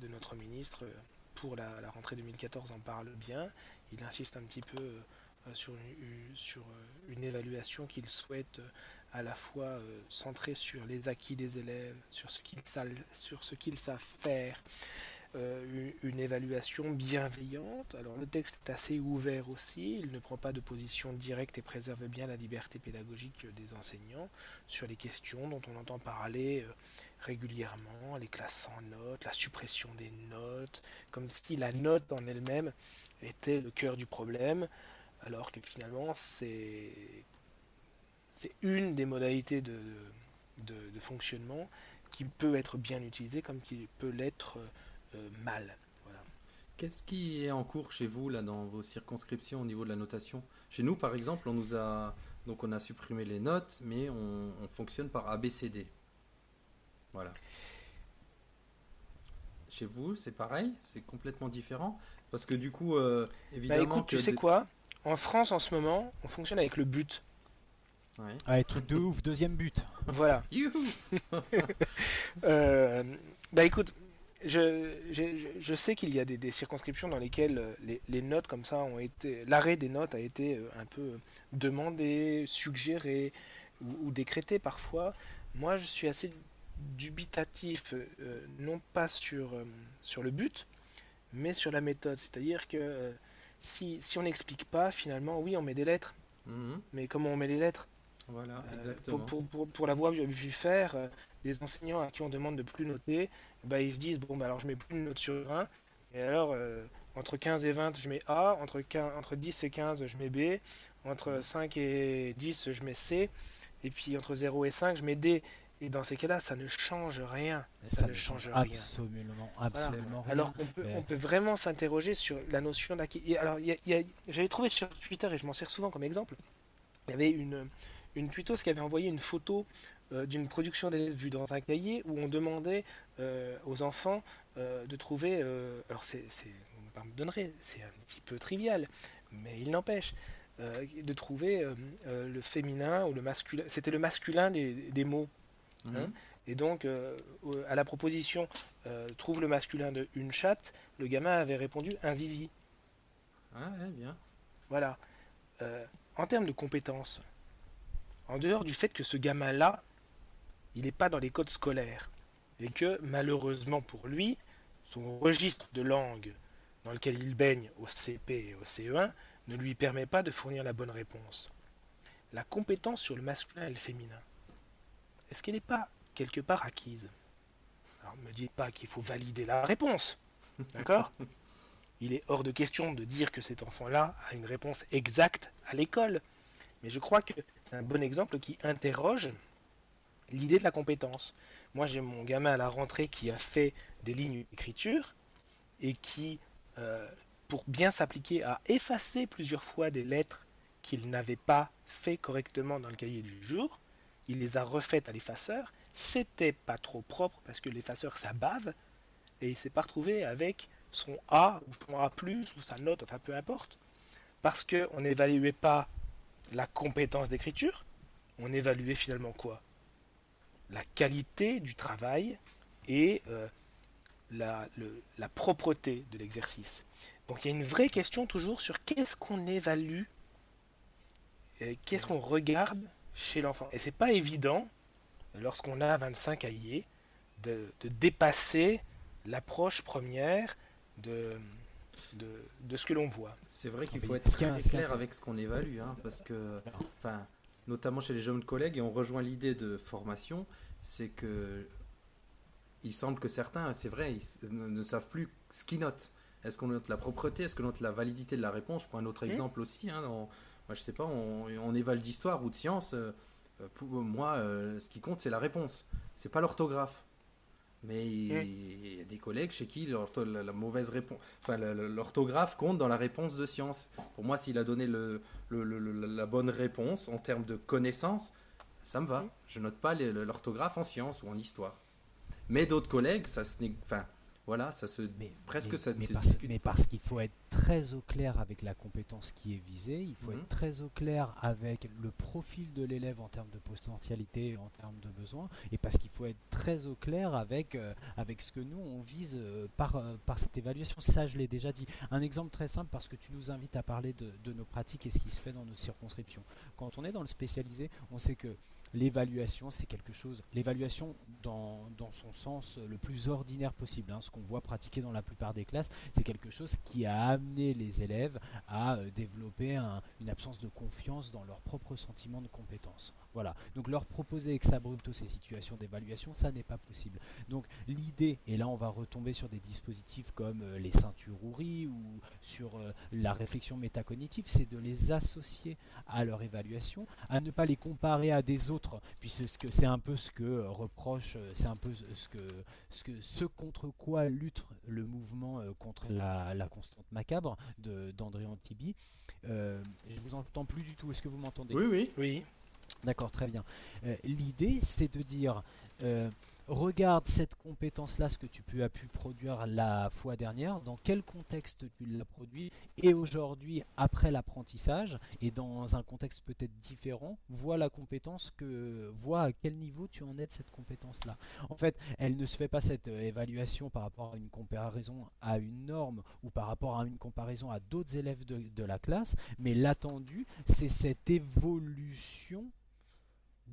de, notre ministre euh, pour la, rentrée 2014 en parle bien. Il insiste un petit peu sur, une, évaluation qu'ils souhaitent à la fois centrée sur les acquis des élèves, sur ce qu'ils savent faire, euh, une évaluation bienveillante. Alors le texte est assez ouvert aussi, il ne prend pas de position directe et préserve bien la liberté pédagogique des enseignants sur les questions dont on entend parler euh, régulièrement, les classes sans notes, la suppression des notes, comme si la note en elle-même était le cœur du problème, alors que finalement c'est une des modalités de, fonctionnement qui peut être bien utilisée comme qui peut l'être euh, euh, mal. Qu'est-ce qui est en cours chez vous là dans vos circonscriptions au niveau de la notation? Chez nous, par exemple, on nous a donc on a supprimé les notes, mais on, fonctionne par ABCD. Voilà. Chez vous, c'est pareil, c'est complètement différent parce que du coup, euh, évidemment. Bah, tu sais quoi? En France, en ce moment, on fonctionne avec le but. Ouais. truc de ouf, deuxième but. Voilà. euh, bah écoute, je, sais qu'il y a des, circonscriptions dans lesquelles euh, les, notes comme ça ont été. L'arrêt des notes a été euh, un peu demandé, suggéré ou, décrété parfois. Moi, je suis assez dubitatif, euh, non pas sur, sur le but, mais sur la méthode. C'est-à-dire que si, si on n'explique pas, finalement, oui, on met des lettres. Mhm. Mais comment on met les lettres? Voilà, exactement. pour, pour, pour, la voie que j'ai vu faire, les enseignants à qui on demande de plus noter, bah, ils se disent bon bah alors je mets plus de notes sur 1 et alors euh, entre 15 et 20 je mets A, entre, 15, entre 10 et 15 je mets B, entre 5 et 10 je mets C, et puis entre 0 et 5 je mets D. Et dans ces cas-là, ça ne change rien. Ça, ne change, rien. Absolument, absolument rien. Alors qu'on peut, on peut vraiment s'interroger sur la notion d'acquis. Alors, j'avais trouvé sur Twitter, et je m'en sers souvent comme exemple, il y avait une, une tutos qui avait envoyé une photo d'une production d'élèves vue dans un cahier où on demandait euh, aux enfants euh, de trouver. alors, c'est, vous me donnerez, c'est un petit peu trivial, mais il n'empêche. de trouver le féminin ou le masculin. C'était le masculin des, mots. Mhm. Hein. et donc, à la proposition trouve le masculin de une chatte, le gamin avait répondu un zizi. Ah, bien. Voilà. en termes de compétences, en dehors du fait que ce gamin-là il n'est pas dans les codes scolaires. Et que, malheureusement pour lui, son registre de langue dans lequel il baigne au CP et au CE1 ne lui permet pas de fournir la bonne réponse. La compétence sur le masculin et le féminin, est-ce qu'elle n'est pas quelque part acquise? Alors ne me dites pas qu'il faut valider la réponse, d'accord? Il est hors de question de dire que cet enfant-là a une réponse exacte à l'école. Mais je crois que c'est un bon exemple qui interroge l'idée de la compétence. Moi, j'ai mon gamin à la rentrée qui a fait des lignes d'écriture et qui, euh, pour bien s'appliquer, a effacé plusieurs fois des lettres qu'il n'avait pas fait correctement dans le cahier du jour. Il les a refaites à l'effaceur. C'était pas trop propre parce que l'effaceur ça bave et il s'est pas retrouvé avec son A ou son A+, ou sa note, enfin peu importe, parce qu'on n'évaluait pas la compétence d'écriture, on évaluait finalement quoi? La qualité du travail et euh, la, propreté de l'exercice. Donc il y a une vraie question toujours sur qu'est-ce qu'on évalue, qu'est-ce qu'on regarde chez l'enfant. Et c'est pas évident, lorsqu'on a 25 cahiers, de, de dépasser l'approche première de, de, ce que l'on voit. C'est vrai qu'il faut être très clair avec ce qu'on évalue, hein, parce que, enfin, notamment chez les jeunes collègues, et on rejoint l'idée de formation, c'est que il semble que certains, c'est vrai, ils ne, savent plus ce qu'ils notent. Est-ce qu'on note la propreté? Est-ce qu'on note la validité de la réponse? Je prends un autre exemple aussi. Hein, moi, je sais pas, on, on éval d'histoire ou de science. Euh, pour moi, euh, ce qui compte, c'est la réponse. C'est pas l'orthographe. Mais il y a des collègues chez qui la, mauvaise réponse, enfin l'orthographe compte dans la réponse de science. Pour moi, s'il a donné le, la bonne réponse en termes de connaissances, ça me va. Je note pas l'orthographe en sciences ou en histoire. Mais d'autres collègues, ça se, enfin, voilà, ça se, mais, presque ça mais parce, Mais parce qu'il faut être très au clair avec la compétence qui est visée, il faut Mhm. être très au clair avec le profil de l'élève en termes de potentialité, en termes de besoins, et parce qu'il faut être très au clair avec, euh, avec ce que nous on vise euh, par, euh, par cette évaluation. Ça, je l'ai déjà dit. Un exemple très simple parce que tu nous invites à parler de, de nos pratiques et ce qui se fait dans nos circonscriptions. Quand on est dans le spécialisé, on sait que l'évaluation, c'est quelque chose. L'évaluation, dans, dans son sens le plus ordinaire possible, hein, ce qu'on voit pratiquer dans la plupart des classes, c'est quelque chose qui a amené les élèves à euh, développer un- une absence de confiance dans leur propre sentiment de compétence. Voilà. Donc leur proposer ex abrupto ces situations d'évaluation, ça n'est pas possible. Donc l'idée, et là on va retomber sur des dispositifs comme euh, les ceintures Ouri ou sur euh, la réflexion métacognitive, c'est de les associer à leur évaluation, à ne pas les comparer à des autres, puisque ce que- c'est un peu ce que euh, reproche, euh, c'est un peu ce que, ce que ce contre quoi lutte le mouvement euh, contre la, la constante macabre de- d'André Antibi. Euh, je vous entends plus du tout, est-ce que vous m'entendez? Oui, oui. Oui. D'accord, très bien. Euh, L'idée, c'est de dire, euh, regarde cette compétence-là, ce que tu as pu produire la fois dernière, dans quel contexte tu l'as produit, et aujourd'hui, après l'apprentissage, et dans un contexte peut-être différent, vois la compétence que, vois à quel niveau tu en es de cette compétence-là. En fait, elle ne se fait pas cette euh, évaluation par rapport à une comparaison à une norme ou par rapport à une comparaison à d'autres élèves de la classe, mais l'attendu, c'est cette évolution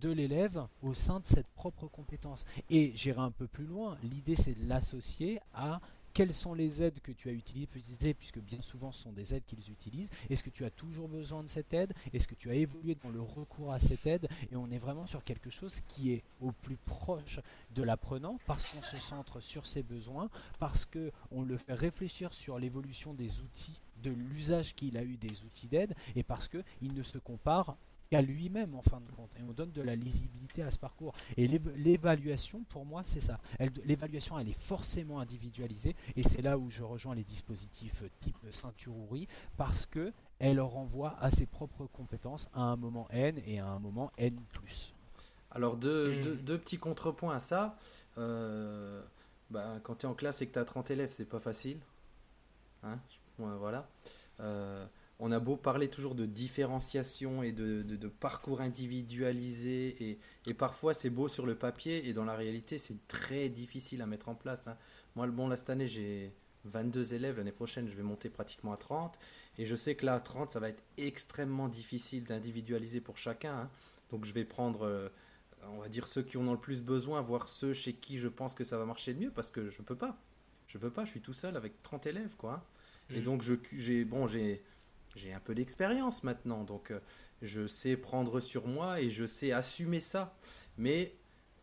de l'élève au sein de cette propre compétence. Et j'irai un peu plus loin, l'idée c'est de l'associer à quelles sont les aides que tu as utilisées, puisque bien souvent ce sont des aides qu'ils utilisent. Est-ce que tu as toujours besoin de cette aide? Est-ce que tu as évolué dans le recours à cette aide? Et on est vraiment sur quelque chose qui est au plus proche de l'apprenant, parce qu'on se centre sur ses besoins, parce qu'on le fait réfléchir sur l'évolution des outils, de l'usage qu'il a eu des outils d'aide, et parce qu'il ne se compare qu'à lui-même en fin de compte. Et on donne de la lisibilité à ce parcours. Et l'év- l'évaluation, pour moi, c'est ça. Elle- L'évaluation, elle est forcément individualisée. Et c'est là où je rejoins les dispositifs type ceinture Ouri, parce que elle renvoie à ses propres compétences à un moment N et à un moment N+. Alors, deux, Mm. deux- deux petits contrepoints à ça. Euh, bah, quand tu es en classe et que tu as 30 élèves, c'est pas facile. Hein Ouais, voilà. Euh, on a beau parler toujours de différenciation et de, de- de parcours individualisé, et, et parfois c'est beau sur le papier, et dans la réalité, c'est très difficile à mettre en place. hein. Moi, le bon, là, cette année, j'ai 22 élèves. L'année prochaine, je vais monter pratiquement à 30. Et je sais que là, à 30, ça va être extrêmement difficile d'individualiser pour chacun. hein. Donc, je vais prendre, euh, on va dire, ceux qui en ont le plus besoin, voir ceux chez qui je pense que ça va marcher le mieux, parce que je peux pas. Je peux pas, je suis tout seul avec 30 élèves, quoi. hein. Et Mm. donc, je- j'ai bon, j'ai j'ai un peu d'expérience maintenant, donc euh, je sais prendre sur moi et je sais assumer ça. Mais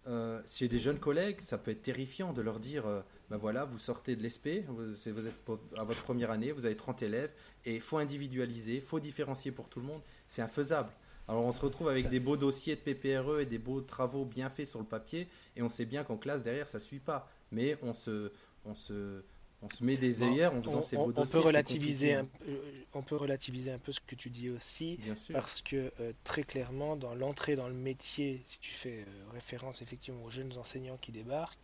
euh, chez des jeunes collègues, ça peut être terrifiant de leur dire euh, ben voilà, vous sortez de l'ESP, vous, êtes à votre première année, vous avez 30 élèves, et il faut individualiser, il faut différencier pour tout le monde. C'est infaisable. Alors on se retrouve avec Ça- des beaux dossiers de PPRE et des beaux travaux bien faits sur le papier, et on sait bien qu'en classe derrière ça suit pas. Mais on se, on se, on se met des œillères en faisant ces beaux on dossiers. peut relativiser un, peu- euh, on peut relativiser un peu ce que tu dis aussi. hein. Parce que euh, très clairement, dans l'entrée dans le métier, si tu fais euh, référence effectivement aux jeunes enseignants qui débarquent,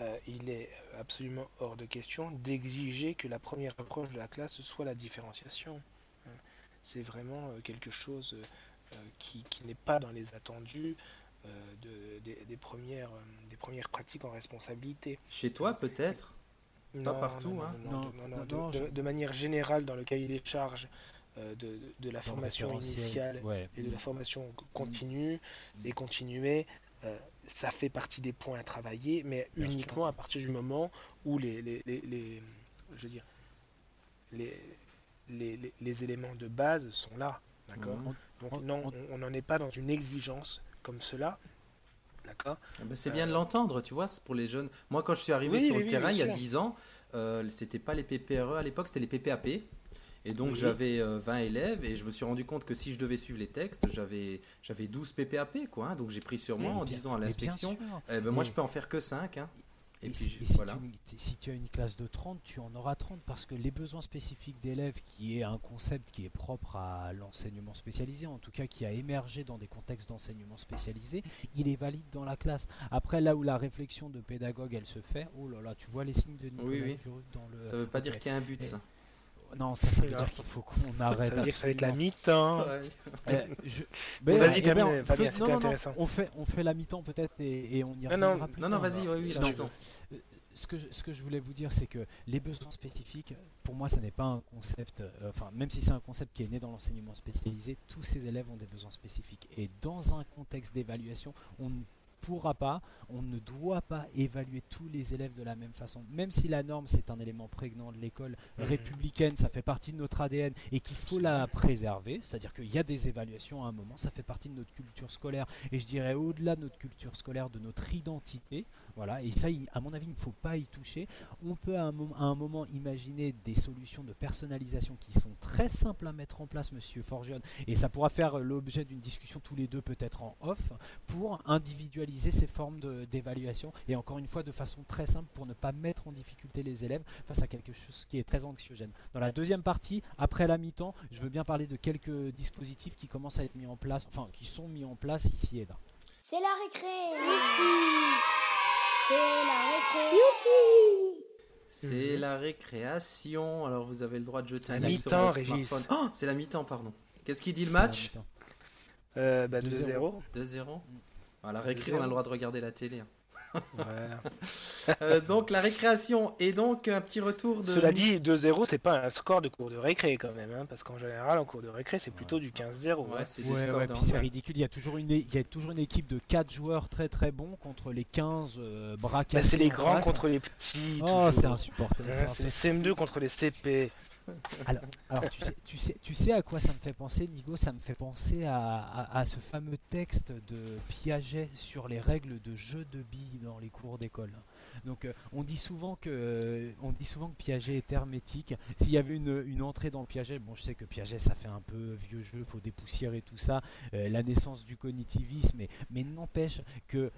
euh, il est absolument hors de question d'exiger que la première approche de la classe soit la différenciation. Hein. C'est vraiment quelque chose qui, qui n'est pas dans les attendus de- des, des premières, des premières pratiques en responsabilité. Chez toi peut-être? Pas Non, partout, non, hein. non, Non, non, non, non, non, de- non, de, je- de manière générale, dans le cahier des charges euh, de, de- la formation initiale ouais. et de la formation c- continue Mm. et continuée, euh, ça fait partie des points à travailler, mais Bien uniquement à partir du moment où les, les, les, les- je veux dire, les, les, les- les éléments de base sont là, d'accord? Mhm. Donc On- non, on- on n'en est pas dans une exigence comme cela, d'accord Ah ben, c'est bien de l'entendre, tu vois, c'est pour les jeunes. Moi, quand je suis arrivé Euh. Oui, sur oui, le oui, terrain il y a sûr. 10 ans, euh, c'était pas les PPRE à l'époque, c'était les PPAP. Et donc Oui. j'avais euh, 20 élèves et je me suis rendu compte que si je devais suivre les textes, j'avais j'avais 12 PPAP quoi. hein. donc j'ai pris sur moi Oui, en Bien- disant à l'inspection, eh ben, moi je peux en faire que 5 hein. Et, Et, puis si, tu, si tu as une classe de 30, tu en auras 30 parce que les besoins spécifiques d'élèves, qui est un concept qui est propre à l'enseignement spécialisé, en tout cas qui a émergé dans des contextes d'enseignement spécialisé, il est valide dans la classe. Après, là où la réflexion de pédagogue elle se fait, oh là là, tu vois les signes de Nicolas Oui, oui. Dans le. Ça veut pas dire qu'il y a un but ça. Non, ça, ça veut dire qu'il faut qu'on arrête. Ça veut dire que ça va être la mi-temps. Euh, je- Ben, vas-y, eh ben, fais- c'était non, non, non, on fait, on fait la mi-temps peut-être et, et on y Non, reviendra non, plus Non, non, vas-y, oui, oui, Non, raison. Euh, ce que, je, ce que je voulais vous dire, c'est que les besoins spécifiques, pour moi, ça n'est pas un concept, euh, enfin, même si c'est un concept qui est né dans l'enseignement spécialisé, tous ces élèves ont des besoins spécifiques. Et dans un contexte d'évaluation, on ne pourra pas, on ne doit pas évaluer tous les élèves de la même façon. Même si la norme, c'est un élément prégnant de l'école Mhm. républicaine, ça fait partie de notre ADN et qu'il faut la préserver, c'est-à-dire qu'il y a des évaluations à un moment, ça fait partie de notre culture scolaire et je dirais au-delà de notre culture scolaire, de notre identité. Voilà, et ça, à mon avis, il ne faut pas y toucher. On peut à un, moment imaginer des solutions de personnalisation qui sont très simples à mettre en place, monsieur Forgione, et ça pourra faire l'objet d'une discussion tous les deux, peut-être en off, pour individualiser ces formes d'évaluation, et encore une fois, de façon très simple, pour ne pas mettre en difficulté les élèves face à quelque chose qui est très anxiogène. Dans la deuxième partie, après la mi-temps, je veux bien parler de quelques dispositifs qui commencent à être mis en place, enfin, qui sont mis en place ici et là. C'est la récré. C'est la récré. C'est la récréation. Alors vous avez le droit de jeter un œil sur votre Régis. smartphone. Oh, c'est la mi-temps, pardon. Qu'est-ce qu'il dit le match. Euh, bah, 2-0. 2-0. 2-0. À la récré, on a le droit de regarder la télé. hein. Euh, donc la récréation et donc un petit retour de. Cela dit, 2-0, c'est pas un score de cours de récré quand même, hein, parce qu'en général, en cours de récré, c'est plutôt du 15-0. Ouais, hein. c'est Ouais, scores ouais, c'est ridicule. Il y a toujours une, il y a toujours une équipe de 4 joueurs très très bons contre les 15 euh, bras Bah, c'est les grands contre les petits. Oh, c'est insupportable. C'est c'est les CM2 contre les CP. Alors, tu, sais, tu, sais, à quoi ça me fait penser, Nigo? Ça me fait penser à, à- à ce fameux texte de Piaget sur les règles de jeu de billes dans les cours d'école. Donc, euh, on dit souvent que euh, on dit souvent que Piaget est hermétique. S'il y avait une, une entrée dans le Piaget, bon, je sais que Piaget ça fait un peu vieux jeu, faut dépoussiérer tout ça, euh, la naissance du cognitivisme, mais, mais n'empêche que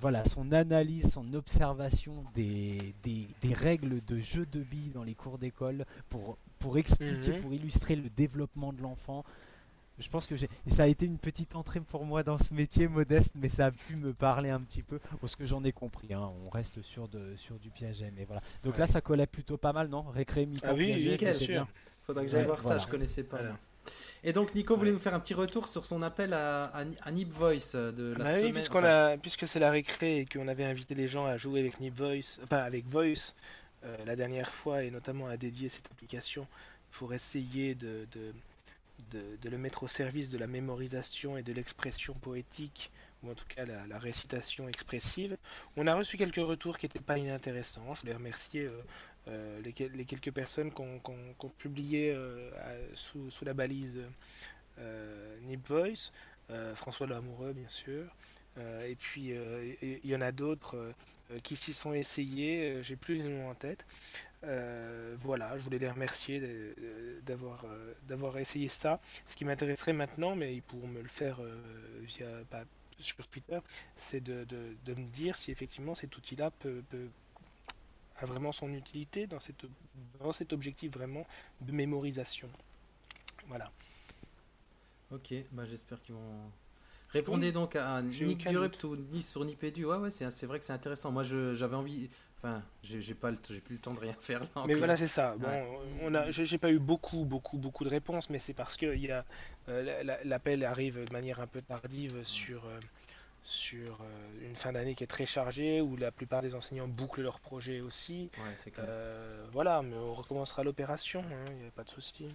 voilà son analyse, son observation des, des, des règles de jeu de billes dans les cours d'école pour pour expliquer, Mhm. pour illustrer le développement de l'enfant. Je pense que j'ai- ça a été une petite entrée pour moi dans ce métier modeste, mais ça a pu me parler un petit peu, parce que j'en ai compris. hein, on reste sur, de, sur du Piaget, mais voilà. Donc Ouais. là, ça collait plutôt pas mal, non? Récré, mi-temps, Ah oui, Piaget, nickel, c'était sûr. bien. Faudra que j'aille Ouais, voir voilà. ça, je connaissais pas. Voilà. Et donc Nico voulait Ouais. nous faire un petit retour sur son appel à, à, à Nip Voice euh, de la Bah oui, semaine. puisqu'on enfin, a, puisque c'est la récré et qu'on avait invité les gens à jouer avec Nip Voice, enfin avec Voice euh, la dernière fois et notamment à dédier cette application pour essayer de, de, de, le mettre au service de la mémorisation et de l'expression poétique ou en tout cas la, récitation expressive. On a reçu quelques retours qui n'étaient pas inintéressants. Je voulais remercier euh, euh, les, quel- les quelques personnes qui ont, publié sous, sous la balise euh, Nip Voice. François Lamoureux, bien sûr. Et puis, il y, en a d'autres qui s'y sont essayés. J'ai plus les noms en tête. Euh, voilà, je voulais les remercier d'avoir euh, d'avoir essayé ça. Ce qui m'intéresserait maintenant, mais ils pourront me le faire euh, via bah, sur Twitter, c'est de, de- de me dire si effectivement cet outil-là peut, peut- a vraiment son utilité dans, cette, dans cet objectif vraiment de mémorisation. Voilà. Ok, bah j'espère qu'ils vont. Répondez donc à Nick Ni- sur Nipedu. Ouais, ouais, c'est vrai que c'est intéressant. Moi, je- j'avais envie. Enfin, j'ai pas, j'ai plus le temps de rien faire là. en Mais voilà, c'est ça. Bon, Ouais. on a, j'ai pas eu beaucoup, beaucoup, beaucoup de réponses, mais c'est parce que il y a euh, la- la- l'appel arrive de manière un peu tardive sur euh, sur euh, une fin d'année qui est très chargée, où la plupart des enseignants bouclent leurs projets aussi. Ouais, c'est clair. Euh, voilà, mais on recommencera l'opération, il n'y a pas de souci.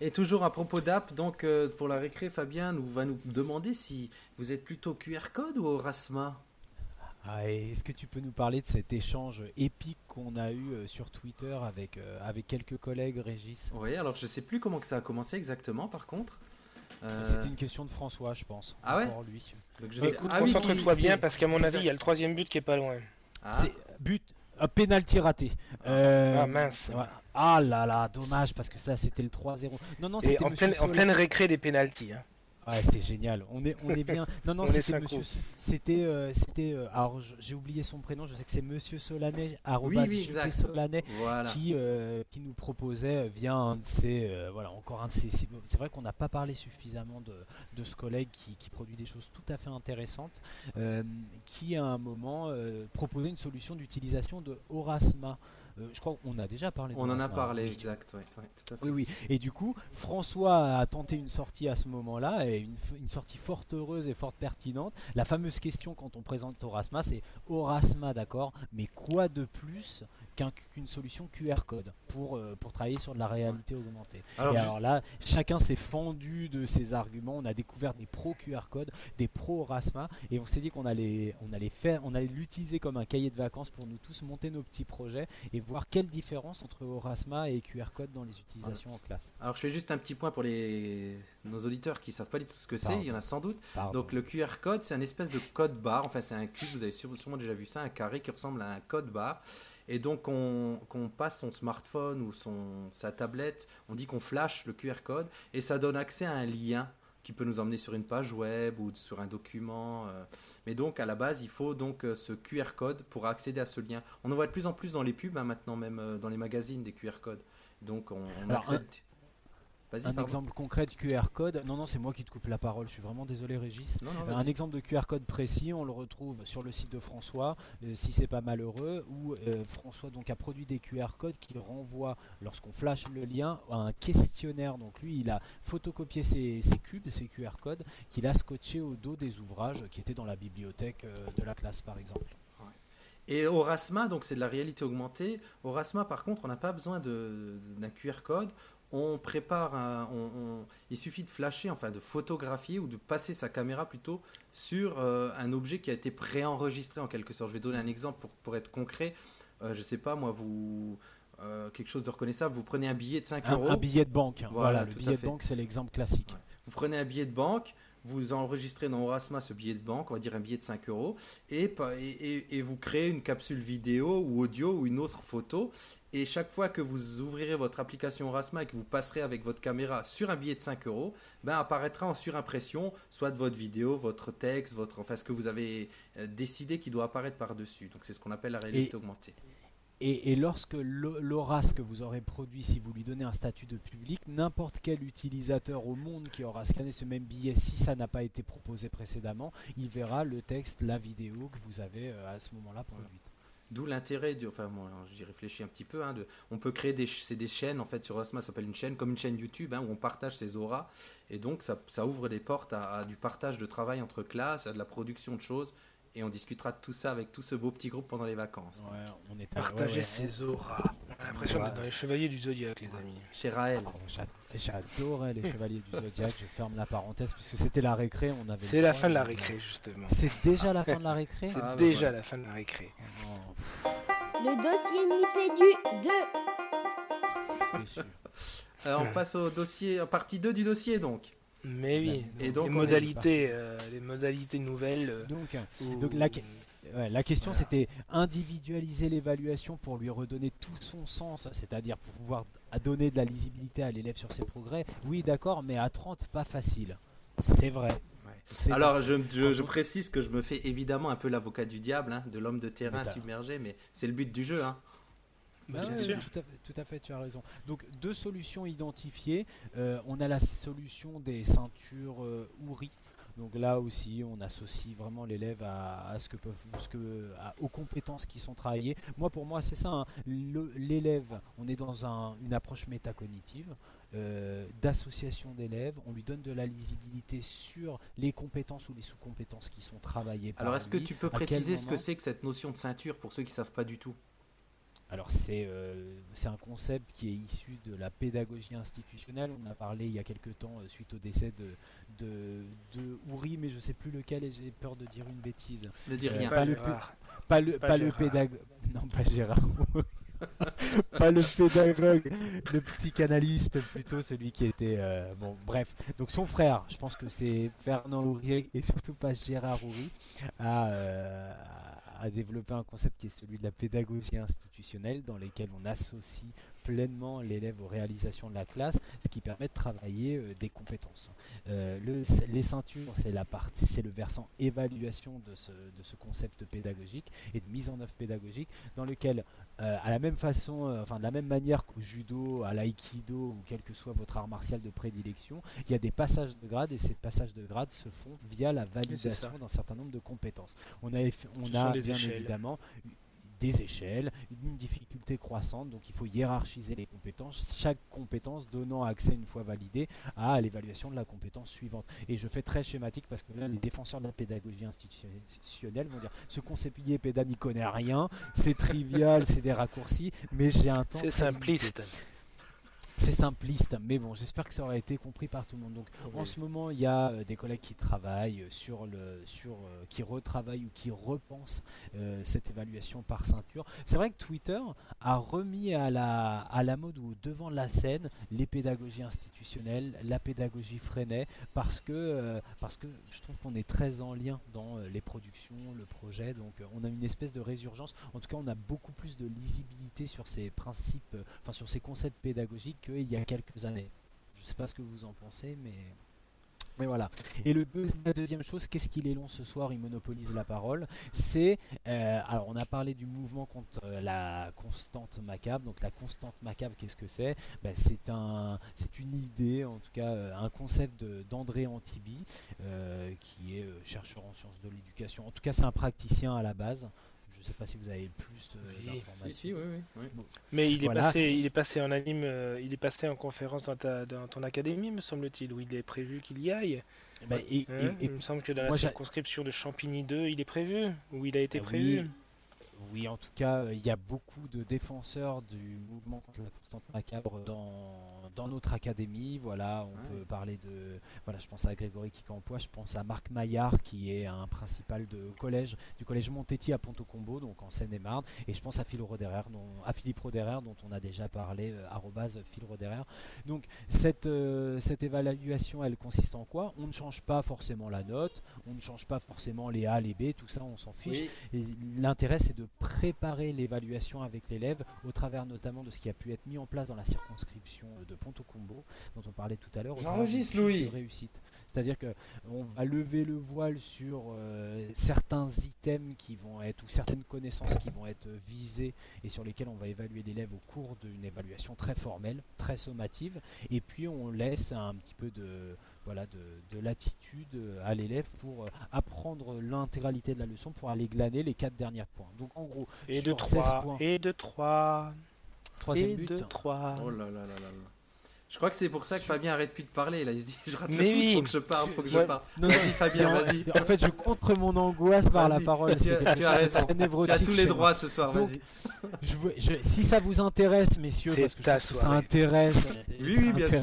Et toujours à propos d'app, donc pour la récré, Fabien nous va nous demander si vous êtes plutôt QR code ou Orasma? Ah, Est-ce que tu peux nous parler de cet échange épique qu'on a eu euh, sur Twitter avec, euh, avec quelques collègues, Régis? Oui, alors je sais plus comment que ça a commencé exactement, par contre. Euh, C'était une question de François, je pense. Ah ouais lui. donc je sais- écoute, Ah concentre-toi qui- bien, parce qu'à mon avis, il y a le troisième but qui est pas loin. Ah, C'est but, un penalty raté. Euh, Ah, mince. ouais. Ah là là, dommage parce que ça c'était le 3-0. Non non, c'était en pleine, en pleine récré des pénalties. Hein. Ouais, c'est génial. On est, on est bien. Non, non, c'était. Monsieur. C'était, euh, c'était. euh, alors, j'ai oublié son prénom. Je sais que c'est Monsieur Solanet, oui, exact. Solanet, Voilà. qui, euh, qui nous proposait via un de ses, voilà, encore un de ses. C'est vrai qu'on n'a pas parlé suffisamment de, de ce collègue qui, qui produit des choses tout à fait intéressantes, qui à un moment proposait une solution d'utilisation de Orasma. Euh, je crois qu'on a déjà parlé. On en a Orasma. parlé, exact. ouais, ouais, tout à fait. Oui, oui. Et du coup, François a tenté une sortie à ce moment-là, et une, sortie fort heureuse et fort pertinente. La fameuse question quand on présente Orasma, c'est Orasma, d'accord, mais quoi de plus qu'un- qu'une solution QR code pour, euh, pour travailler sur de la réalité augmentée Alors, Et alors là, chacun s'est fendu de ses arguments. On a découvert des pro QR code, des pro Orasma, et on s'est dit qu'on allait, on allait faire, on allait l'utiliser comme un cahier de vacances pour nous tous monter nos petits projets et voir quelle différence entre Orasma et QR code dans les utilisations en classe. alors, je fais juste un petit point pour les nos auditeurs qui savent pas du tout ce que c'est. Il y en a sans doute. Pardon. Donc le QR code, c'est un espèce de code barre. Enfin, c'est un cube. Vous avez sûre- sûrement déjà vu ça, un carré qui ressemble à un code barre. Et donc, on, passe son smartphone ou son, sa tablette, on dit qu'on flash le QR code et ça donne accès à un lien qui peut nous emmener sur une page web ou sur un document. euh. Mais donc, à la base, il faut donc euh, ce QR code pour accéder à ce lien. On en voit de plus en plus dans les pubs, hein, maintenant même euh, dans les magazines, des QR codes. Donc, on, on Alors, accède. Vas-y, Un pardon. exemple concret de QR code. Non, non, c'est moi qui te coupe la parole. Je suis vraiment désolé, Régis. Non, non, vas-y. Un exemple de QR code précis, on le retrouve sur le site de François, euh, si c'est pas malheureux, où euh, François donc a produit des QR codes qui renvoient, lorsqu'on flash le lien, à un questionnaire. Donc lui, il a photocopié ces, ces cubes, ces QR codes, qu'il a scotché au dos des ouvrages qui étaient dans la bibliothèque euh, de la classe, par exemple. Et Orasma, donc c'est de la réalité augmentée. Orasma, par contre, on n'a pas besoin de- d'un QR code. On prépare, un- on- on- il suffit de flasher, enfin de photographier ou de passer sa caméra plutôt sur euh, un objet qui a été préenregistré en quelque sorte. Je vais donner un exemple pour, pour être concret. Euh, je sais pas, moi, vous euh, quelque chose de reconnaissable. Vous prenez un billet de 5 Un, euros. un billet de banque. Voilà, Voilà, le billet de banque, c'est l'exemple classique. Ouais. Vous prenez un billet de banque, vous enregistrez dans Orasma ce billet de banque, on va dire un billet de 5 euros, et, et- et vous créez une capsule vidéo ou audio ou une autre photo. Et chaque fois que vous ouvrirez votre application Orasma et que vous passerez avec votre caméra sur un billet de 5 euros, ben apparaîtra en surimpression soit de votre vidéo, votre texte, votre, enfin ce que vous avez euh, décidé qui doit apparaître par-dessus. Donc c'est ce qu'on appelle la réalité Et- augmentée. Et, et lorsque l'o- l'ORAS que vous aurez produit, si vous lui donnez un statut de public, n'importe quel utilisateur au monde qui aura scanné ce même billet, si ça n'a pas été proposé précédemment, il verra le texte, la vidéo que vous avez euh, à ce moment-là produite. D'où l'intérêt du. Enfin, moi, j'y réfléchis un petit peu. hein, de, on peut créer des, des chaînes, en fait, sur Osma, ça s'appelle une chaîne, comme une chaîne YouTube, hein, où on partage ses auras. Et donc, ça, ça ouvre des portes à, à du partage de travail entre classes, à de la production de choses. Et on discutera de tout ça avec tout ce beau petit groupe pendant les vacances. Ouais, on est à- Partager ouais, ouais, ses auras. On a l'impression Ouais. d'être dans les chevaliers du zodiaque, les amis. Chez Raël. j'a- J'adorais les Chevaliers du Zodiaque, je ferme la parenthèse, puisque c'était la récré, on avait... C'est la fin de la récré, justement. C'est déjà la fin de la récré C'est Ah, déjà la fin de la récré. Oh, Le dossier Nipédu 2. non, déçu. Euh, on passe au dossier, partie 2 du dossier, donc. Mais oui, Et donc, les modalités, euh, les modalités nouvelles. euh, Donc, où- donc la, Ouais, la question Voilà. c'était individualiser l'évaluation pour lui redonner tout son sens, c'est-à-dire pour pouvoir à donner de la lisibilité à l'élève sur ses progrès. Oui, d'accord, mais à 30, pas facile. C'est vrai. Ouais. Alors, je, je- précise que je me fais évidemment un peu l'avocat du diable, hein, de l'homme de terrain submergé, mais c'est le but du jeu. Hein. Bah, Ah bien ouais, sûr. Tout à, fait, tout à fait, tu as raison. Donc deux solutions identifiées. Euh, on a la solution des ceintures euh, Ouri. Donc là aussi, on associe vraiment l'élève à, à ce que peuvent, ce que, à- aux compétences qui sont travaillées. Moi, pour moi, c'est ça. hein. L'élève, on est dans un- une approche métacognitive euh, d'association d'élèves. On lui donne de la lisibilité sur les compétences ou les sous-compétences qui sont travaillées. par Alors, est-ce que tu peux préciser ce que c'est que cette notion de ceinture pour ceux qui savent pas du tout? Alors c'est euh, c'est un concept qui est issu de la pédagogie institutionnelle. On a parlé il y a quelque temps euh, suite au décès de, de, de Ouri, mais je sais plus lequel et j'ai peur de dire une bêtise. Ne dis Euh, rien. pas le. Pas le, Pas pas le Gérard. pédagogue. Non, pas Gérard. pas le pédagogue, le psychanalyste, plutôt celui qui était. euh, bon, bref. Donc son frère, je pense que c'est Fernand Ourier et surtout pas Gérard Ouri, a, euh, a- développé un concept qui est celui de la pédagogie institutionnelle, dans lequel on associe pleinement l'élève aux réalisations de la classe, ce qui permet de travailler euh, des compétences. Euh, le- les ceintures, c'est la partie, c'est le versant évaluation de ce, de ce concept pédagogique et de mise en œuvre pédagogique, dans lequel, euh, à la même façon, enfin de la même manière qu'au judo, à l'aïkido ou quel que soit votre art martial de prédilection, il y a des passages de grade et ces passages de grade se font via la validation d'un certain nombre de compétences. On a, on Ce a bien échelles. évidemment des échelles, une difficulté croissante, donc il faut hiérarchiser les compétences, chaque compétence donnant accès une fois validée à l'évaluation de la compétence suivante. Et je fais très schématique parce que là, les défenseurs de la pédagogie institutionnelle vont dire ce conseiller péda n'y connaît rien, c'est trivial, c'est des raccourcis, mais j'ai un temps. C'est simpliste c'est simpliste, mais bon, j'espère que ça aurait été compris par tout le monde. Donc, en ce moment, il y a euh, des collègues qui travaillent sur le, sur, euh, qui retravaillent ou qui repensent euh, cette évaluation par ceinture. C'est vrai que Twitter a remis à la, à la mode ou devant la scène les pédagogies institutionnelles, la pédagogie freinée, parce que, parce que je trouve qu'on est très en lien dans les productions, le projet. Donc, on a une espèce de résurgence. En tout cas, on a beaucoup plus de lisibilité sur ces principes, enfin sur ces concepts pédagogiques il y a quelques années. Je ne sais pas ce que vous en pensez, mais mais voilà. Et le la deuxième chose, qu'est-ce qu'il est long ce soir? Il monopolise la parole. C'est euh, alors on a parlé du mouvement contre euh, la constante macabre. Donc la constante macabre, qu'est-ce que c'est? Ben, C'est un, c'est une idée, en tout cas euh, un concept d'André Antibi, qui est chercheur en sciences de l'éducation. En tout cas, c'est un praticien à la base. Je ne sais pas si vous avez plus euh, d'informations. Mais il est, passé, il est passé en anime, euh, il est passé en conférence dans, ta, dans ton académie, me semble-t-il, où il est prévu qu'il y aille. Bah, et, hein, il me semble que dans la circonscription de Champigny 2, il est prévu, où il a été ah prévu. Oui, en tout cas, il y a beaucoup de défenseurs du mouvement contre la constante macabre dans, dans notre académie. Voilà, on peut parler de. Voilà, je pense à Grégory Kikampois, je pense à Marc Maillard, qui est un principal de collège, du collège Montetti à Ponto-Combo, donc en Seine-et-Marne. Et je pense à, Phil Roderer, dont, à Philippe Roderer, dont on a déjà parlé, euh, Phil Roderer. Donc, cette, euh, cette évaluation, elle consiste en quoi? On ne change pas forcément la note, on ne change pas forcément les A, les B, tout ça, on s'en fiche. L'intérêt, c'est de préparer l'évaluation avec l'élève au travers notamment de ce qui a pu être mis en place dans la circonscription de Ponto Combo dont on parlait tout à l'heure. J'enregistre Louis. réussite. C'est-à-dire que on va lever le voile sur euh, certains items qui vont être ou certaines connaissances qui vont être visées et sur lesquelles on va évaluer l'élève au cours d'une évaluation très formelle, très sommative, et puis on laisse un petit peu de voilà, de, l'attitude euh, à l'élève pour euh, apprendre l'intégralité de la leçon pour aller glaner les quatre derniers points. Donc en gros, et de 3, points. Et de 3. Troisième but. De 3. Oh là là là là. Je crois que c'est pour ça que Fabien arrête plus de parler. Là, il se dit Je rate mais le oui, faut que je parle, faut que je parle. Vas-y, Fabien, vas-y. En fait, je contre mon angoisse par la parole. Tu, as, tu as raison. Tu as tous les droits ce soir, vas-y. si ça vous intéresse, messieurs, parce que je pense que ça intéresse, oui, oui, bien sûr.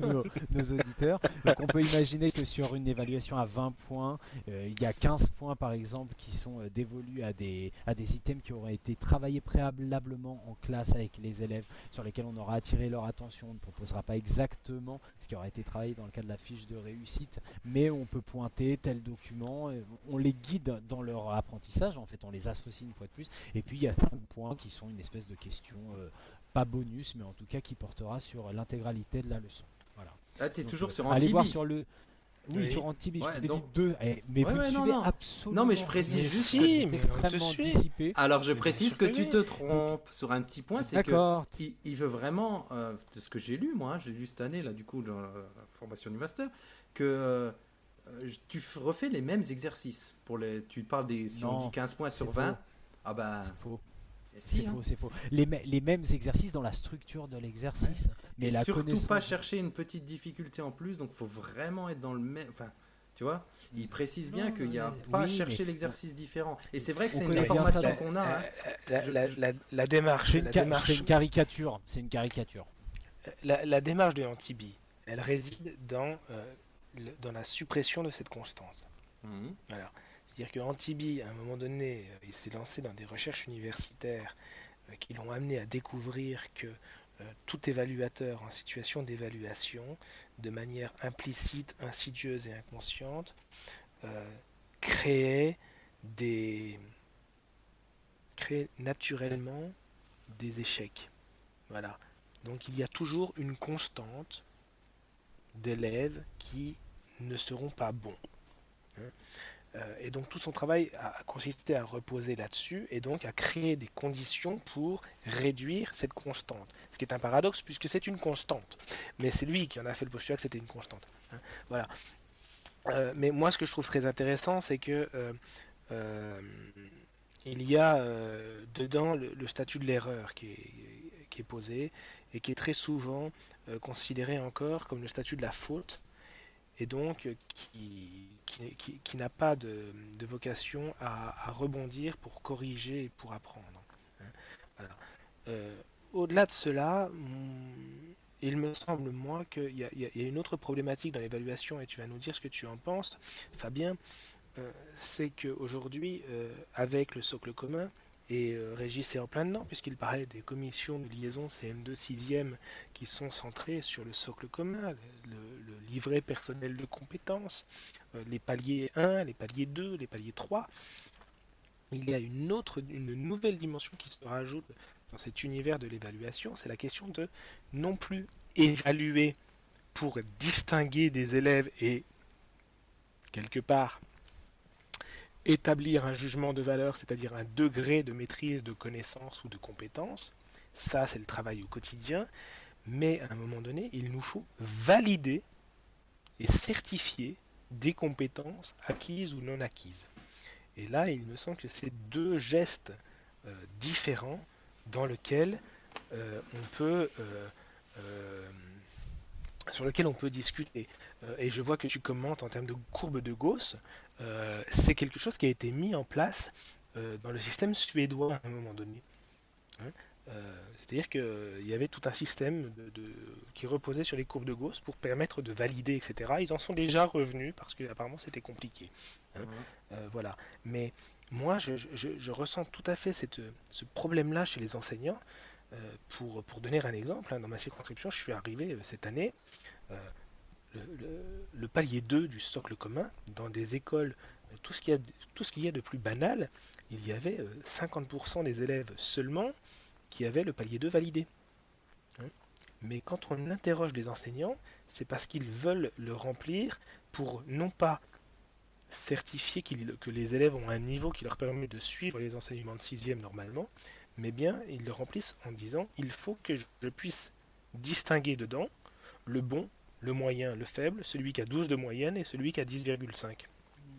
Nos, nos, auditeurs. Donc, on peut imaginer que sur une évaluation à 20 points, euh, il y a 15 points, par exemple, qui sont euh, dévolus à des, à des items qui auraient été travaillés préalablement en classe avec les élèves, sur lesquels on aura attiré leur attention. On ne proposera pas exactement ce qui aura été travaillé dans le cas de la fiche de réussite, mais on peut pointer tel document, on les guide dans leur apprentissage, en fait on les associe une fois de plus, et puis il y a cinq points qui sont une espèce de question, euh, pas bonus, mais en tout cas qui portera sur l'intégralité de la leçon. Voilà. Ah, t'es toujours euh, sur Allez voir sur le oui, sur Antibi, je t'ai dit deux. Eh, mais vous ne suivez absolument. Non, mais je précise juste que tu es extrêmement dissipé. Alors, je précise que tu te trompes sur un petit point. C'est que il, veut vraiment, euh, de ce que j'ai lu, moi, j'ai lu cette année, là, du coup, dans la formation du master, que euh, tu refais les mêmes exercices. Pour les, tu parles des. Si on dit 15 points sur 20, ah bah. C'est faux. C'est hein. faux, c'est faux. Les, les, mêmes exercices dans la structure de l'exercice. Mais la surtout pas chercher une petite difficulté en plus, donc il faut vraiment être dans le même. Enfin, tu vois, il précise bien qu'il n'y a pas à chercher l'exercice différent. Et c'est vrai que c'est une information qu'on a. Hein. La, la, la, démarche. C'est une, caricature. C'est une caricature. La, démarche de Antibi, elle réside dans, euh, dans la suppression de cette constance. Mmh. Voilà. C'est-à-dire que Antibi, à un moment donné, euh, il s'est lancé dans des recherches universitaires euh, qui l'ont amené à découvrir que euh, tout évaluateur en situation d'évaluation, de manière implicite, insidieuse et inconsciente, créait des naturellement des échecs. Voilà. Donc il y a toujours une constante d'élèves qui ne seront pas bons. Hein. Euh, et donc tout son travail a consisté à reposer là-dessus et donc à créer des conditions pour réduire cette constante. Ce qui est un paradoxe puisque c'est une constante. Mais c'est lui qui en a fait le postulat que c'était une constante. Hein. Voilà. Euh, mais moi ce que je trouve très intéressant c'est que euh, il y a dedans le, statut de l'erreur qui est, qui est, posé et qui est très souvent considéré encore comme le statut de la faute et donc qui, qui, n'a pas de, vocation à, rebondir pour corriger et pour apprendre. Hein. Au-delà de cela, il me semble, moi, qu'il y, a une autre problématique dans l'évaluation, et tu vas nous dire ce que tu en penses, Fabien, euh, c'est qu'aujourd'hui, euh, avec le socle commun, et euh, en plein dedans, puisqu'il parlait des commissions de liaison CM2 6e qui sont centrées sur le socle commun, le, livret personnel de compétences, les paliers 1, les paliers 2, les paliers 3. Il y a une autre, une nouvelle dimension qui se rajoute dans cet univers de l'évaluation, c'est la question de non plus évaluer pour distinguer des élèves et quelque part établir un jugement de valeur, c'est-à-dire un degré de maîtrise, de connaissance ou de compétence. Ça, c'est le travail au quotidien. Mais à un moment donné, il nous faut valider et certifier des compétences acquises ou non acquises. Et là, il me semble que ces deux gestes euh, différents dans lequel euh, on peut euh, sur lequel on peut discuter. et je vois que tu commentes en termes de courbe de Gauss. c'est quelque chose qui a été mis en place dans le système suédois à un moment donné. Hein. C'est-à-dire qu'il y avait tout un système de, qui reposait sur les courbes de Gauss pour permettre de valider, etc. Ils en sont déjà revenus parce que apparemment c'était compliqué. Hein. voilà. Mais moi, je, ressens tout à fait ce problème-là chez les enseignants. Euh, pour, pour, donner un exemple, hein, dans ma circonscription, je suis arrivé euh, cette année, euh, le, palier 2 du socle commun, dans des écoles, tout ce qu'il y, qu y, a de plus banal, il y avait 50% des élèves seulement qui avaient le palier 2 validé. Hein. Mais quand on interroge les enseignants, c'est parce qu'ils veulent le remplir pour non pas certifier que les élèves ont un niveau qui leur permet de suivre les enseignements de sixième normalement, mais bien ils le remplissent en disant il faut que je puisse distinguer dedans le bon, le moyen, le faible, celui qui a 12 de moyenne et celui qui a 10,5.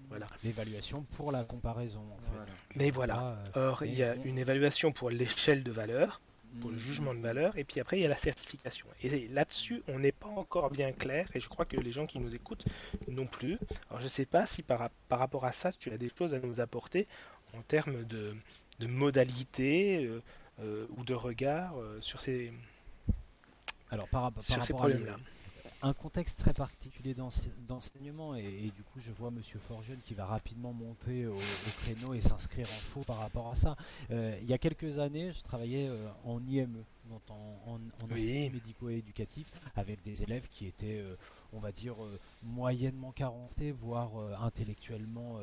Voilà. L'évaluation pour la comparaison. En fait. Mais voilà. Euh, Or, il y a une évaluation pour l'échelle de valeur, pour le jugement de valeur, et puis après il y a la certification. Et là-dessus, on n'est pas encore bien clair, et je crois que les gens qui nous écoutent non plus. Alors je ne sais pas si par, par, rapport à ça, tu as des choses à nous apporter en termes de, de modalités euh, euh, ou de regard euh, sur ces, Alors, par, par rapport problèmes-là un contexte très particulier d'enseignement et, du coup je vois Monsieur Forjeune qui va rapidement monter au, créneau et s'inscrire en faux par rapport à ça. Euh, il y a quelques années, je travaillais euh, en IME, donc en, en, médico-éducatif, avec des élèves qui étaient, euh, on va dire, moyennement carencés, voire intellectuellement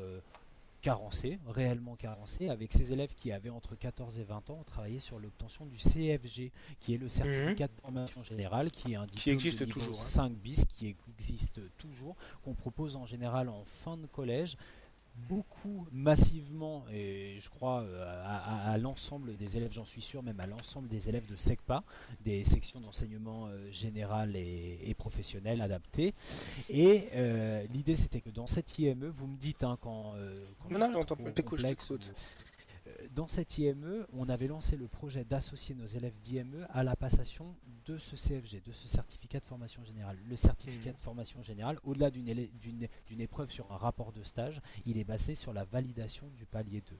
carencé, réellement carencé, avec ces élèves qui avaient entre 14 et 20 ans, on travaillait sur l'obtention du CFG, qui est le certificat de formation générale, qui est un diplôme qui existe de toujours, 5 hein. bis, qui existe toujours, qu'on propose en général en fin de collège, beaucoup massivement, et je crois euh, à, l'ensemble des élèves, j'en suis sûr, même à l'ensemble des élèves de SECPA, des sections d'enseignement euh, général et, professionnel adaptées. Et euh, l'idée c'était que dans cette IME, vous me dites hein, quand, quand non, non, complexe, dans cette IME, on avait lancé le projet d'associer nos élèves d'IME à la passation de ce CFG, de ce certificat de formation générale. Le certificat mmh. de formation générale, au-delà d'une épreuve sur un rapport de stage, il est basé sur la validation du palier 2.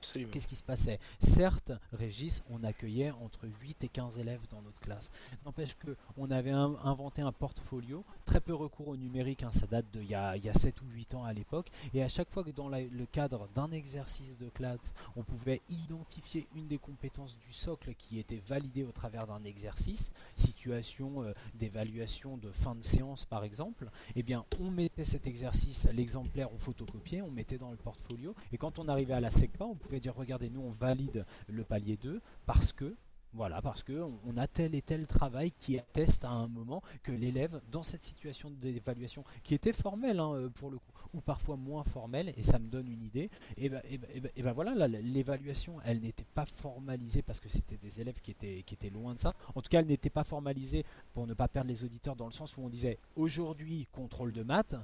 Qu'est-ce qui se passait? Certes, Régis, on accueillait entre 8 et 15 élèves dans notre classe. N'empêche qu'on avait inventé un portfolio, très peu recours au numérique, hein, ça date d'il y, a, y a 7 ou 8 ans à l'époque, et à chaque fois que dans le cadre d'un exercice de classe, on pouvait identifier une des compétences du socle qui était validée au travers d'un exercice, situation euh, d'évaluation de fin de séance par exemple, eh bien on mettait cet exercice, l'exemplaire, on photocopiait, on mettait dans le portfolio, et quand on arrivait à la SECPA, on pouvait dire regardez, nous on valide le palier 2 parce que Voilà, parce que on a tel et tel travail qui atteste à un moment que l'élève, dans cette situation d'évaluation, qui était formelle hein, euh, pour le coup, ou parfois moins formelle, et ça me donne une idée, et ben, et ben, et ben, et ben voilà, l'évaluation, elle n'était pas formalisée parce que c'était des élèves qui étaient, qui étaient loin de ça. En tout cas, elle n'était pas formalisée pour ne pas perdre les auditeurs dans le sens où on disait aujourd'hui contrôle de maths,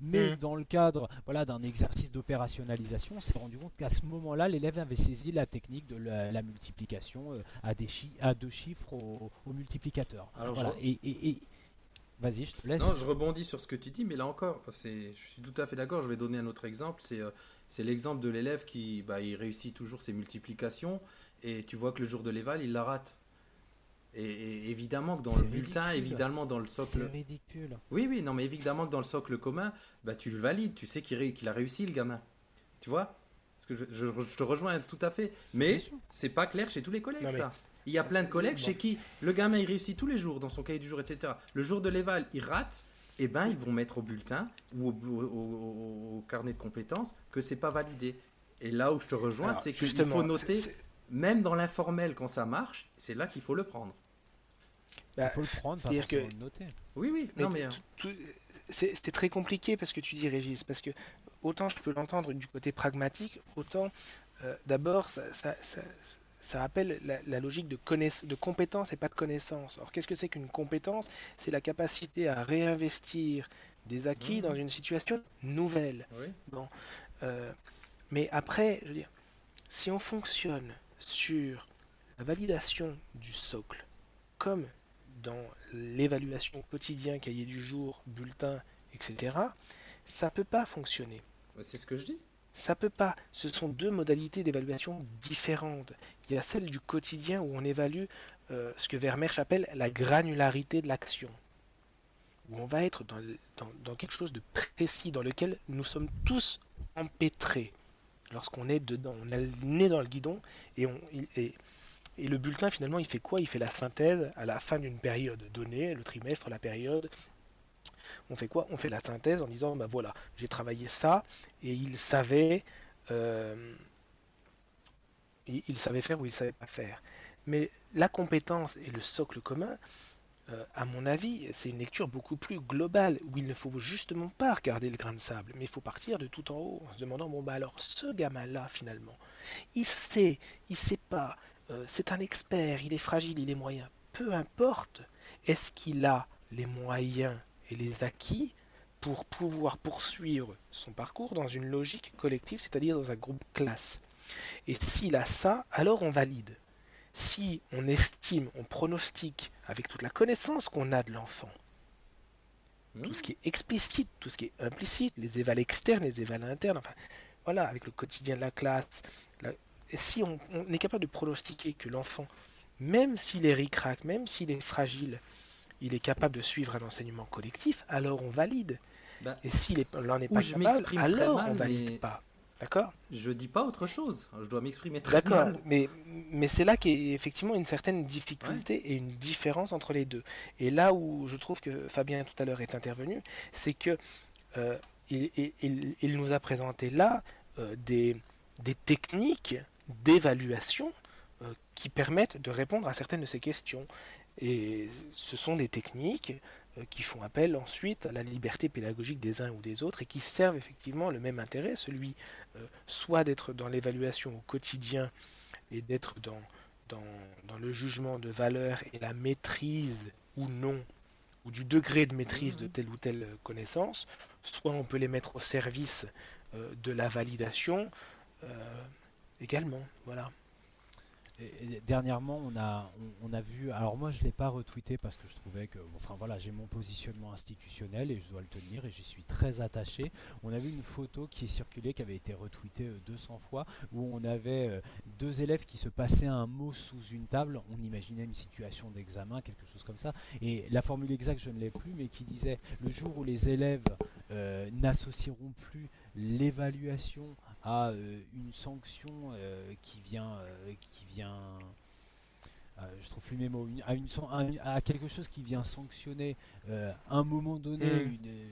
mais Mhm. dans le cadre voilà, d'un exercice d'opérationnalisation, on s'est rendu compte qu'à ce moment-là, l'élève avait saisi la technique de la, la multiplication euh, à, des à deux chiffres au, au multiplicateur. Alors, Voilà, je- et, et- et- Vas-y, je te laisse. Non, je rebondis sur ce que tu dis, mais là encore, c'est, je suis tout à fait d'accord. Je vais donner un autre exemple. C'est, euh, c'est l'exemple de l'élève qui, bah, il réussit toujours ses multiplications, et tu vois que le jour de l'éval, il la rate. Et, et évidemment que dans C'est le bulletin, ridicule. évidemment dans le C'est socle. ridicule. Oui, oui, non, mais évidemment que dans le socle commun, bah, tu le valides. Tu sais qu'il, a réussi, le gamin. Tu vois? Parce que je, je- je te rejoins tout à fait. Mais c'est pas clair chez tous les collègues, Non, mais- ça. Il y a plein de collègues chez qui le gamin il réussit tous les jours dans son cahier du jour, etc. Le jour de l'éval, il rate, et ben ils vont mettre au bulletin ou au, au- au- au carnet de compétences que c'est pas validé. Et là où je te rejoins, c'est qu'il faut noter, c'est- c'est- même dans l'informel quand ça marche, c'est là qu'il faut le prendre. bah, Il faut le prendre, pas que- le noter. Oui, oui, Mais non mais. c'est c'est très compliqué parce que tu dis Régis, parce que autant je peux l'entendre du côté pragmatique, autant euh, d'abord ça, ça, ça- ça rappelle la, la logique de, compétence et pas de connaissance. Alors qu'est-ce que c'est qu'une compétence? C'est la capacité à réinvestir des acquis Mhm. dans une situation nouvelle. Oui. Euh, mais après, je veux dire, si on fonctionne sur la validation du socle, comme dans l'évaluation quotidien, cahier du jour, bulletin, etc., ça peut pas fonctionner. Bah, C'est ce que je dis. Ça peut pas. Ce sont deux modalités d'évaluation différentes. Il y a celle du quotidien où on évalue euh, ce que Vermeersch appelle la granularité de l'action. Où on va être dans, quelque chose de précis, dans lequel nous sommes tous empêtrés. Lorsqu'on est dedans, on a dans le guidon et le bulletin finalement il fait quoi? Il fait la synthèse à la fin d'une période donnée, le trimestre, la période. On fait quoi? On fait la synthèse en disant bah voilà, j'ai travaillé ça et il savait, euh, faire ou il savait pas faire. Mais la compétence et le socle commun, euh, à mon avis, c'est une lecture beaucoup plus globale où il ne faut justement pas regarder le grain de sable, mais il faut partir de tout en haut en se demandant bon bah alors ce gamin-là finalement, il sait, il sait pas, euh, c'est un expert, il est fragile, il est moyen, peu importe, est-ce qu'il a les moyens et les acquis pour pouvoir poursuivre son parcours dans une logique collective, c'est-à-dire dans un groupe classe. Et s'il a ça, alors on valide. Si on estime, on pronostique avec toute la connaissance qu'on a de l'enfant, tout ce qui est explicite, tout ce qui est implicite, les évals externes, les évals internes, enfin voilà, avec le quotidien de la classe, la- et si on, on est capable de pronostiquer que l'enfant, même s'il est ric-rac, même s'il est fragile, il est capable de suivre un enseignement collectif, alors on valide. Bah, Et s'il est- l'en est Ou pas capable, alors mal, on valide mais- pas. D'accord? je dis pas autre chose. Je dois m'exprimer très D'accord, mal. mais, mais c'est là qu'il y a effectivement une certaine difficulté et une différence entre les deux. Et là où je trouve que Fabien tout à l'heure est intervenu, c'est que euh, il, il- il- il nous a présenté là euh, des, des techniques d'évaluation euh, qui permettent de répondre à certaines de ces questions. Et ce sont des techniques euh, qui font appel ensuite à la liberté pédagogique des uns ou des autres et qui servent effectivement le même intérêt, celui euh, soit d'être dans l'évaluation au quotidien et d'être dans, dans, dans le jugement de valeur et la maîtrise ou non, ou du degré de maîtrise de Mhm. telle ou telle connaissance, soit on peut les mettre au service euh, de la validation euh, également. Voilà. Dernièrement, on a, on, a vu. Alors moi, je l'ai pas retweeté parce que je trouvais que, enfin voilà, j'ai mon positionnement institutionnel et je dois le tenir et j'y suis très attaché. On a vu une photo qui est circulée, qui avait été retweetée euh, 200 fois, où on avait euh, deux élèves qui se passaient un mot sous une table. On imaginait une situation d'examen, quelque chose comme ça. Et la formule exacte, je ne l'ai plus, mais qui disait le jour où les élèves euh, n'associeront plus l'évaluation à euh, une sanction euh, qui vient, euh, qui vient, je trouve plus mes mots, une- à, une, quelque chose qui vient sanctionner euh, à un moment donné Mm. une, euh,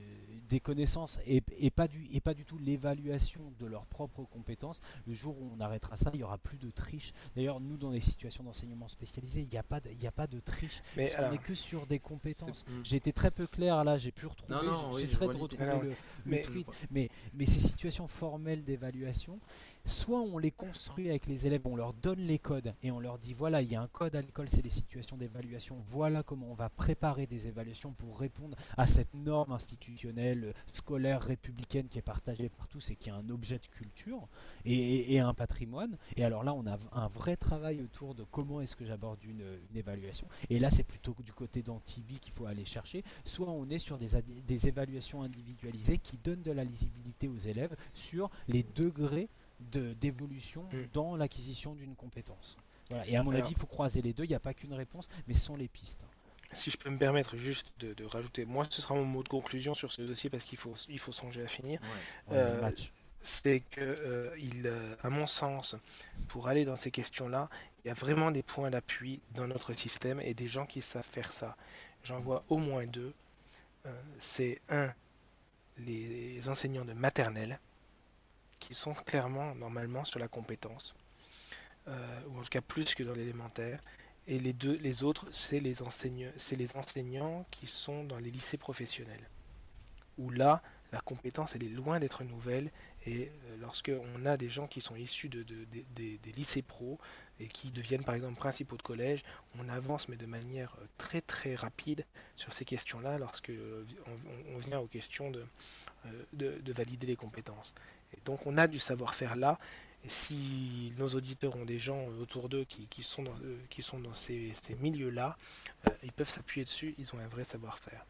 des connaissances et, et pas du, et pas du tout l'évaluation de leurs propres compétences, le jour où on arrêtera ça, il y aura plus de triche. D'ailleurs, nous, dans les situations d'enseignement spécialisé, il n'y a, pas de- il y a pas de triche. Mais alors- n'est que sur des compétences. C'est- J'ai été très peu clair là, j'ai pu retrouver, oui, j'essaierai je de retrouver le, mais- tweet, mais, mais ces situations formelles d'évaluation, soit on les construit avec les élèves, on leur donne les codes et on leur dit voilà, il y a un code à l'école, c'est les situations d'évaluation, voilà comment on va préparer des évaluations pour répondre à cette norme institutionnelle, scolaire, républicaine qui est partagée par tous et qui est un objet de culture et, un patrimoine. Et alors là, on a un vrai travail autour de comment est-ce que j'aborde une, évaluation. Et là, c'est plutôt du côté d'Antibi qu'il faut aller chercher. Soit on est sur des, des évaluations individualisées qui donnent de la lisibilité aux élèves sur les degrés de- d'évolution Mm. dans l'acquisition d'une compétence. Voilà. Et à mon Alors- avis, il faut croiser les deux. Il n'y a pas qu'une réponse, mais ce sont les pistes. Si je peux me permettre juste de, de rajouter, moi ce sera mon mot de conclusion sur ce dossier parce qu'il faut, il faut songer à finir. Ouais. Euh, c'est que, euh, il, euh, à mon sens, pour aller dans ces questions-là, il y a vraiment des points d'appui dans notre système et des gens qui savent faire ça. J'en vois au moins deux. Euh, c'est un, les enseignants de maternelle, qui sont clairement, normalement, sur la compétence, euh, ou en tout cas plus que dans l'élémentaire. Et les deux, les autres, c'est les les enseignants qui sont dans les lycées professionnels, où là, la compétence, elle est loin d'être nouvelle. Et euh, lorsque on a des gens qui sont issus de, de- de- des- lycées pro et qui deviennent par exemple principaux de collège, on avance mais de manière euh, très très rapide sur ces questions-là lorsque on, vient aux questions de valider les compétences. Et donc on a du savoir-faire là. Et si nos auditeurs ont des gens euh, autour d'eux qui, qui sont dans, euh, qui sont dans ces, ces milieux-là, euh, ils peuvent s'appuyer dessus, ils ont un vrai savoir-faire.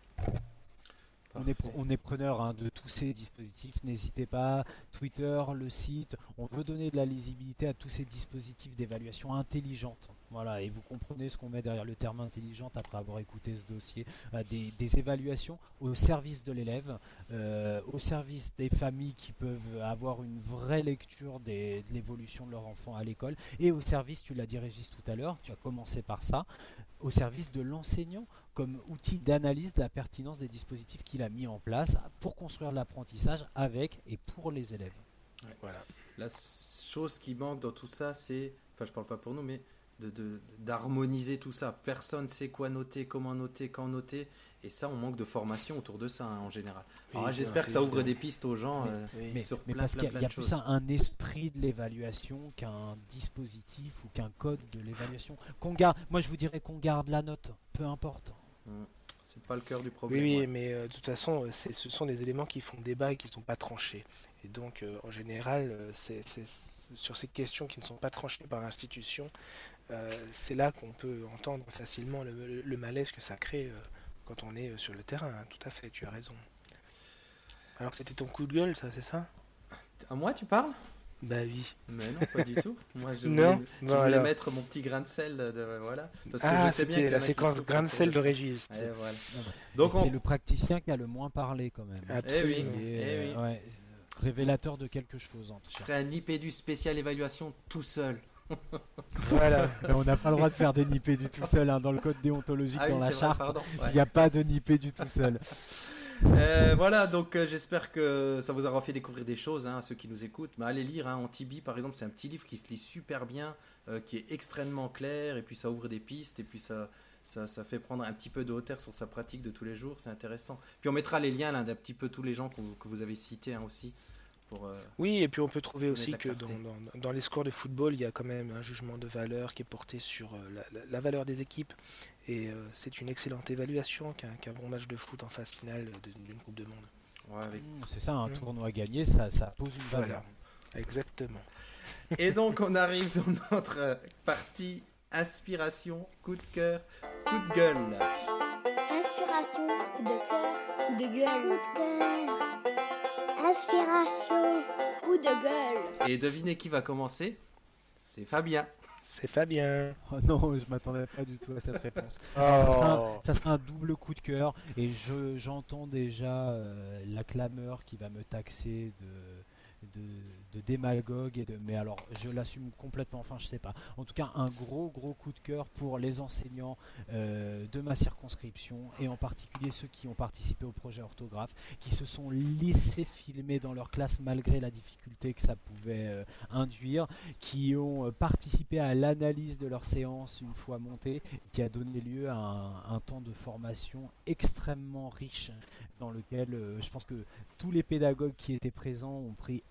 On est, Parfait. on est preneur hein, de tous ces dispositifs. N'hésitez pas, Twitter, le site. On veut donner de la lisibilité à tous ces dispositifs d'évaluation intelligente. Voilà, et vous comprenez ce qu'on met derrière le terme intelligente après avoir écouté ce dossier. Euh, des, des évaluations au service de l'élève, euh, au service des familles qui peuvent avoir une vraie lecture des- de l'évolution de leur enfant à l'école, et au service, tu l'as dit Régis tout à l'heure, tu as commencé par ça, au service de l'enseignant comme outil d'analyse de la pertinence des dispositifs qu'il a mis en place pour construire l'apprentissage avec et pour les élèves. Voilà. La chose qui manque dans tout ça, c'est, enfin je parle pas pour nous, mais de- de- d'harmoniser tout ça. Personne sait quoi noter, comment noter, quand noter, et ça, on manque de formation autour de ça hein, en général. Alors là, Oui, j'espère que ça ouvre des pistes aux gens. Mais- euh, Oui. Mais, sur mais plein, parce plein, qu'il y a, plein il y a de plus un, un esprit de l'évaluation qu'un dispositif ou qu'un code de l'évaluation. Qu'on garde, moi je vous dirais qu'on garde la note, peu importe. c'est pas le cœur du problème. oui, ouais. mais euh, de toute façon, euh, c'est- ce sont des éléments qui font débat et qui ne sont pas tranchés. Et donc, euh, en général, c'est c'est- c'est- sur ces questions qui ne sont pas tranchées par l'institution, euh, c'est là qu'on peut entendre facilement le, le- le malaise que ça crée euh, quand on est euh, sur le terrain. hein. Tout à fait, tu as raison. Alors que c'était ton coup de gueule, ça, c'est ça? À moi, tu parles? Bah oui. Mais non, pas du tout. Moi, je Non voulais, je mettre mon petit grain de sel. De, voilà. Parce que ah, je sais bien en la séquence grain de sel de. Régis. Et voilà. Donc Donc, on... c'est le praticien qui a le moins parlé quand même. Absolument. Eh oui. Et, Eh oui. ouais, révélateur de quelque chose. En tout je cas. ferai un IPDU spécial évaluation tout seul. Voilà. Mais on n'a pas le droit de faire des nippés du tout seul hein, dans le code déontologique, Ah oui, dans la vrai, charte. pardon. Il n'y a pas de nippé du tout seul. Euh, voilà, donc euh, j'espère que ça vous aura fait découvrir des choses, hein, à ceux qui nous écoutent. Mais allez lire, hein, Antibi par exemple, c'est un petit livre qui se lit super bien, euh, qui est extrêmement clair, et puis ça ouvre des pistes, et puis ça, ça, ça fait prendre un petit peu de hauteur sur sa pratique de tous les jours, c'est intéressant. Puis on mettra les liens là d'un petit peu tous les gens que vous, que vous avez cités hein, aussi. Pour, euh, Oui, et puis on peut trouver aussi que dans, clarté. dans- dans les scores de football, il y a quand même un jugement de valeur qui est porté sur euh, la, la- la valeur des équipes. Et euh, c'est une excellente évaluation qu'un bon match de foot en phase finale d'une Coupe de Monde. ouais, avec- Mmh, C'est ça, un Mmh. tournoi gagné, ça, ça pose une valeur. Voilà. Exactement. Et donc on arrive dans notre partie inspiration, coup de cœur, coup de gueule. Inspiration, coup de cœur, coup de gueule. Coup de cœur. Inspiration, coup de gueule. Et devinez qui va commencer? C'est Fabien. C'est Fabien. Oh non, je m'attendais pas du tout à cette réponse. Oh. Ça sera, ça sera un double coup de cœur et je j'entends déjà euh, la clameur qui va me taxer de de, démagogue et de mais alors je l'assume complètement enfin je sais pas. En tout cas un gros gros coup de cœur pour les enseignants euh, de ma circonscription et en particulier ceux qui ont participé au projet orthographe qui se sont laissés filmer dans leur classe malgré la difficulté que ça pouvait euh, induire qui ont euh, participé à l'analyse de leur séance une fois montée qui a donné lieu à un temps de formation extrêmement riche dans lequel je pense que tous les pédagogues qui étaient présents ont pris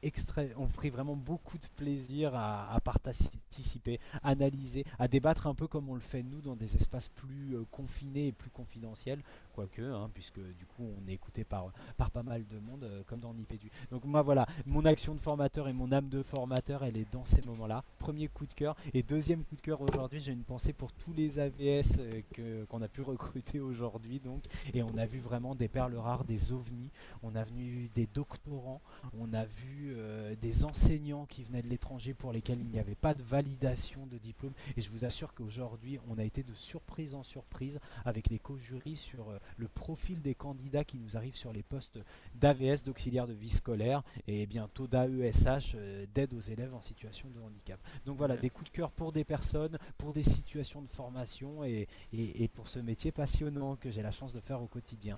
ont pris vraiment beaucoup de plaisir à, participer, analyser, à débattre un peu comme on le fait nous dans des espaces plus euh, confinés et plus confidentiels, quoique, hein, puisque du coup on est écouté par, par pas mal de monde, euh, comme dans Nipédu. Donc moi voilà, mon action de formateur et mon âme de formateur, elle est dans ces moments-là. Premier coup de cœur. Et deuxième coup de cœur aujourd'hui, j'ai une pensée pour tous les AVS euh, qu'on a pu recruter aujourd'hui. donc Et on a vu vraiment des perles rares, des ovnis, on a vu des doctorants, on a vu euh, des enseignants qui venaient de l'étranger pour lesquels il n'y avait pas de validation de diplôme. Et je vous assure qu'aujourd'hui, on a été de surprise en surprise avec les co-jurys sur euh, le profil des candidats qui nous arrivent sur les postes d'AVS, d'auxiliaire de vie scolaire, et bientôt d'AESH, euh, d'aide aux élèves en situation de handicap. Donc voilà, des coups de cœur pour des personnes, pour des situations de formation et, et, pour ce métier passionnant que j'ai la chance de faire au quotidien.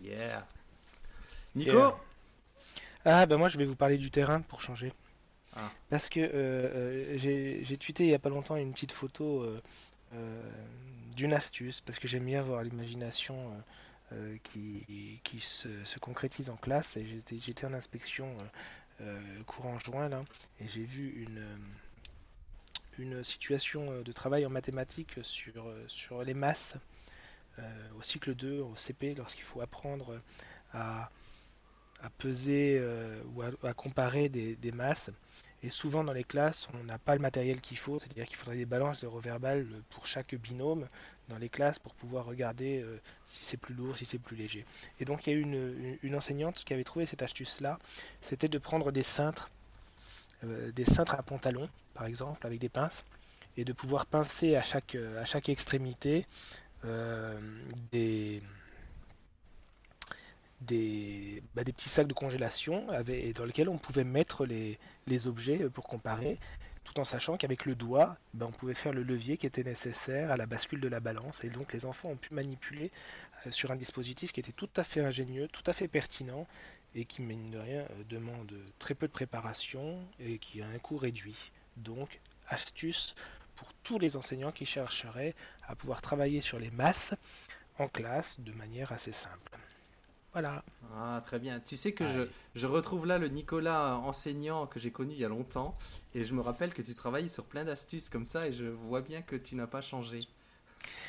Yeah. Nico ah bah moi je vais vous parler du terrain pour changer. Ah. Parce que euh, euh, j'ai tweeté il y a pas longtemps une petite photo euh, d'une astuce, parce que j'aime bien voir l'imagination qui, qui se, concrétise en classe. Et j'étais en inspection courant juin là, et j'ai vu une, une situation de travail en mathématiques sur, sur les masses au cycle 2, au CP, lorsqu'il faut apprendre à à peser euh, ou à, comparer des, masses. Et souvent dans les classes, on n'a pas le matériel qu'il faut, c'est-à-dire qu'il faudrait des balances de reverbal pour chaque binôme dans les classes pour pouvoir regarder euh, si c'est plus lourd, si c'est plus léger. Et donc il y a eu une, enseignante qui avait trouvé cette astuce-là, c'était de prendre des cintres, euh, des cintres à pantalon par exemple, avec des pinces, et de pouvoir pincer à chaque, à chaque extrémité des des, bah, des petits sacs de congélation dans lesquels on pouvait mettre les, les objets euh, pour comparer, tout en sachant qu'avec le doigt, bah, on pouvait faire le levier qui était nécessaire à la bascule de la balance. Et donc les enfants ont pu manipuler euh, sur un dispositif qui était tout à fait ingénieux, tout à fait pertinent, et qui, mine de rien, euh, demande très peu de préparation et qui a un coût réduit. Donc, astuce pour tous les enseignants qui chercheraient à pouvoir travailler sur les masses en classe de manière assez simple. Voilà. Ah, très bien. Tu sais que je, je, retrouve là le Nicolas enseignant que j'ai connu il y a longtemps. Et je me rappelle que tu travailles sur plein d'astuces comme ça. Et je vois bien que tu n'as pas changé.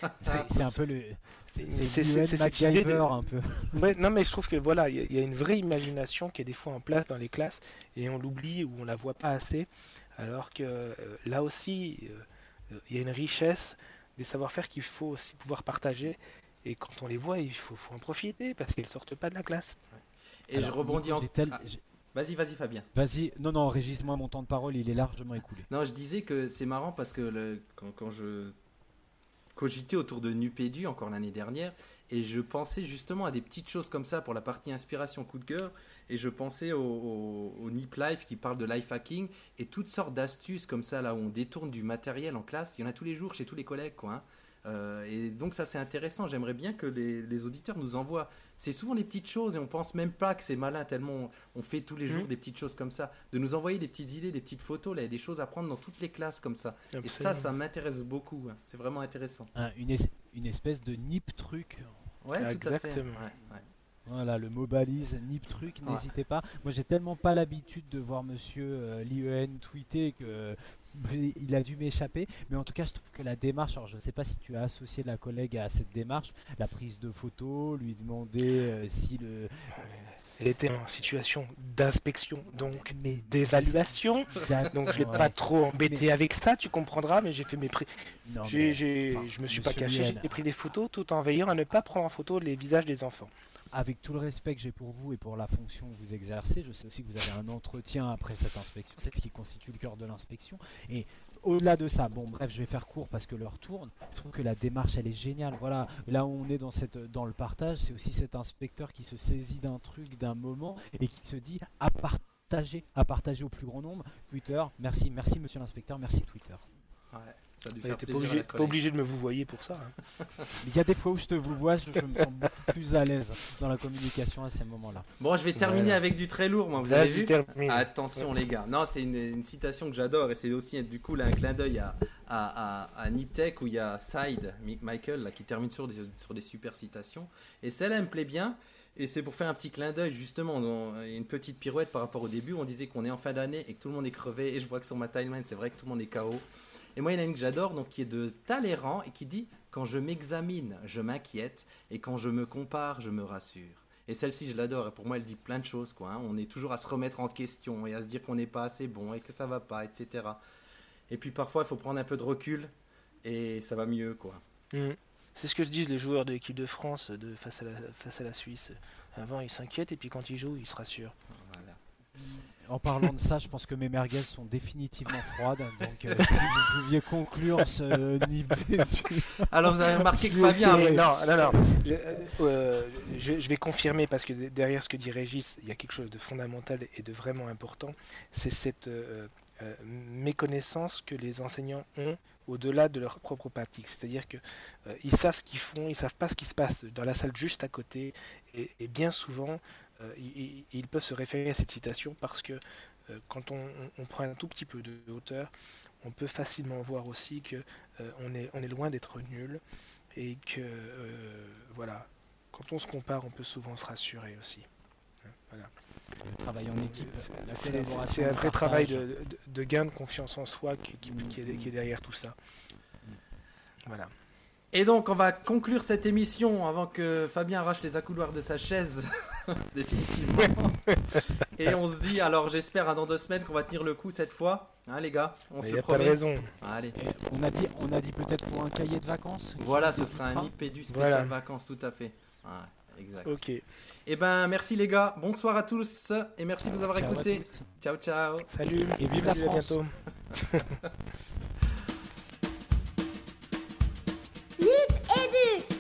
c'est un peu le. C'est MacGyver un peu. Ouais, non, mais je trouve que voilà, il y, a une vraie imagination qui est des fois en place dans les classes. Et on l'oublie ou on la voit pas assez. Alors que euh, là aussi, euh, il y a une richesse des savoir-faire qu'il faut aussi pouvoir partager et quand on les voit, il faut, en profiter parce qu'elles sortent pas de la classe. Et je rebondis en. Ah, vas-y, vas-y, Fabien. Vas-y. Non, non, Régis, moi, mon temps de parole, il est largement écoulé. Non, je disais que c'est marrant parce que le... quand, quand, je cogitais autour de Nupédu encore l'année dernière, et je pensais justement à des petites choses comme ça pour la partie inspiration coup de cœur, et je pensais au, au Nip Life qui parle de life hacking, et toutes sortes d'astuces comme ça, là où on détourne du matériel en classe. Il y en a tous les jours chez tous les collègues, quoi. Hein. Euh, et donc ça c'est intéressant, j'aimerais bien que les, auditeurs nous envoient. C'est souvent les petites choses et on pense même pas que c'est malin tellement on, fait tous les jours mmh. des petites choses comme ça. De nous envoyer des petites idées, des petites photos, là, il y a des choses à prendre dans toutes les classes comme ça. Et ça, ça m'intéresse beaucoup. Hein. C'est vraiment intéressant. une, une, espèce de nip truc. Ouais, tout à fait. Voilà, le mot balise, nip truc, n'hésitez pas. Moi, j'ai tellement pas l'habitude de voir monsieur euh, Lien tweeter que il a dû m'échapper, mais en tout cas, je trouve que la démarche, alors je ne sais pas si tu as associé la collègue à cette démarche, la prise de photos, lui demander euh, si le. Elle était en situation d'inspection, donc mais d'évaluation. Donc je l'ai pas trop embêté avec ça, tu comprendras, mais j'ai fait mes prix. je me suis pas caché, j'ai pris des photos tout en veillant à ne pas prendre en photo les visages des enfants avec tout le respect que j'ai pour vous et pour la fonction que vous exercez, je sais aussi que vous avez un entretien après cette inspection, c'est ce qui constitue le cœur de l'inspection. Et au-delà de ça, bon bref, je vais faire court parce que l'heure tourne. Je trouve que la démarche elle est géniale. Voilà, là où on est dans cette dans le partage, c'est aussi cet inspecteur qui se saisit d'un truc, d'un moment et qui se dit à partager, à partager au plus grand nombre. Twitter, merci, merci Monsieur l'inspecteur, merci Twitter. Ouais, ça a dû T'es faire pas obligé, pas de me vous voyer pour ça. hein. Il y a des fois où je te vous vois, je, je me sens beaucoup plus à l'aise dans la communication à ces moments-là. Bon, je vais terminer Voilà. avec du très lourd, moi. Vous avez vu termine. Attention les gars, non c'est une, une citation que j'adore et c'est aussi du coup là, un clin d'œil à, à, à, à Niptech où il y a Side, Mi- Michael, là, qui termine sur des, sur des super citations. Et celle-là elle me plaît bien et c'est pour faire un petit clin d'œil justement, dans une petite pirouette par rapport au début. On disait qu'on est en fin d'année et que tout le monde est crevé et je vois que sur ma timeline c'est vrai que tout le monde est KO. Et moi il y en a une que j'adore donc qui est de Talleyrand et qui dit Quand je m'examine, je m'inquiète et quand je me compare, je me rassure. Et celle-ci, je l'adore. Et pour moi, elle dit plein de choses. Quoi, hein. On est toujours à se remettre en question et à se dire qu'on n'est pas assez bon et que ça va pas, etc. Et puis parfois, il faut prendre un peu de recul et ça va mieux. quoi. Mm. C'est ce que se disent les joueurs de l'équipe de France de, face, à la, face à la Suisse. Avant, ils s'inquiètent et puis quand ils jouent, ils se rassurent. Voilà. En parlant de ça, je pense que mes merguez sont définitivement froides. Donc, euh, si vous pouviez conclure ce niveau Alors, vous avez remarqué que Fabien. Non, non, non. Je, euh, je- je vais confirmer parce que de- derrière ce que dit Régis, il y a quelque chose de fondamental et de vraiment important. C'est cette euh, euh, méconnaissance que les enseignants ont au-delà de leur propre pratique. C'est-à-dire que euh, ils savent ce qu'ils font, ils savent pas ce qui se passe dans la salle juste à côté, et, et bien souvent, euh, ils, ils- peuvent se référer à cette citation parce que euh, quand on, on- on prend un tout petit peu de hauteur, on peut facilement voir aussi que euh, on, est, on est loin d'être nul et que euh, voilà, quand on se compare, on peut souvent se rassurer aussi. Hein, Voilà. Le travail en équipe, C'est- un vrai travail de, de- de gain de confiance en soi qui, qui- qui est, qui est derrière tout ça. Voilà. Et donc, on va conclure cette émission avant que Fabien arrache les accoudoirs de sa chaise. Définitivement. Et on se dit, alors j'espère hein, dans deux semaines qu'on va tenir le coup cette fois. Hein, les gars On Il se n'y le a pas de promet. raison. Allez. Et on a dit, on a dit peut-être pour un cahier de vacances. Voilà, ce sera un IPDU spécial Voilà. vacances, tout à fait. Ouais, exact. Ok. Eh ben, merci les gars. Bonsoir à tous et merci de nous avoir écoutés. Ciao, ciao. Salut. Et vive la Salut, à France. bientôt. 是。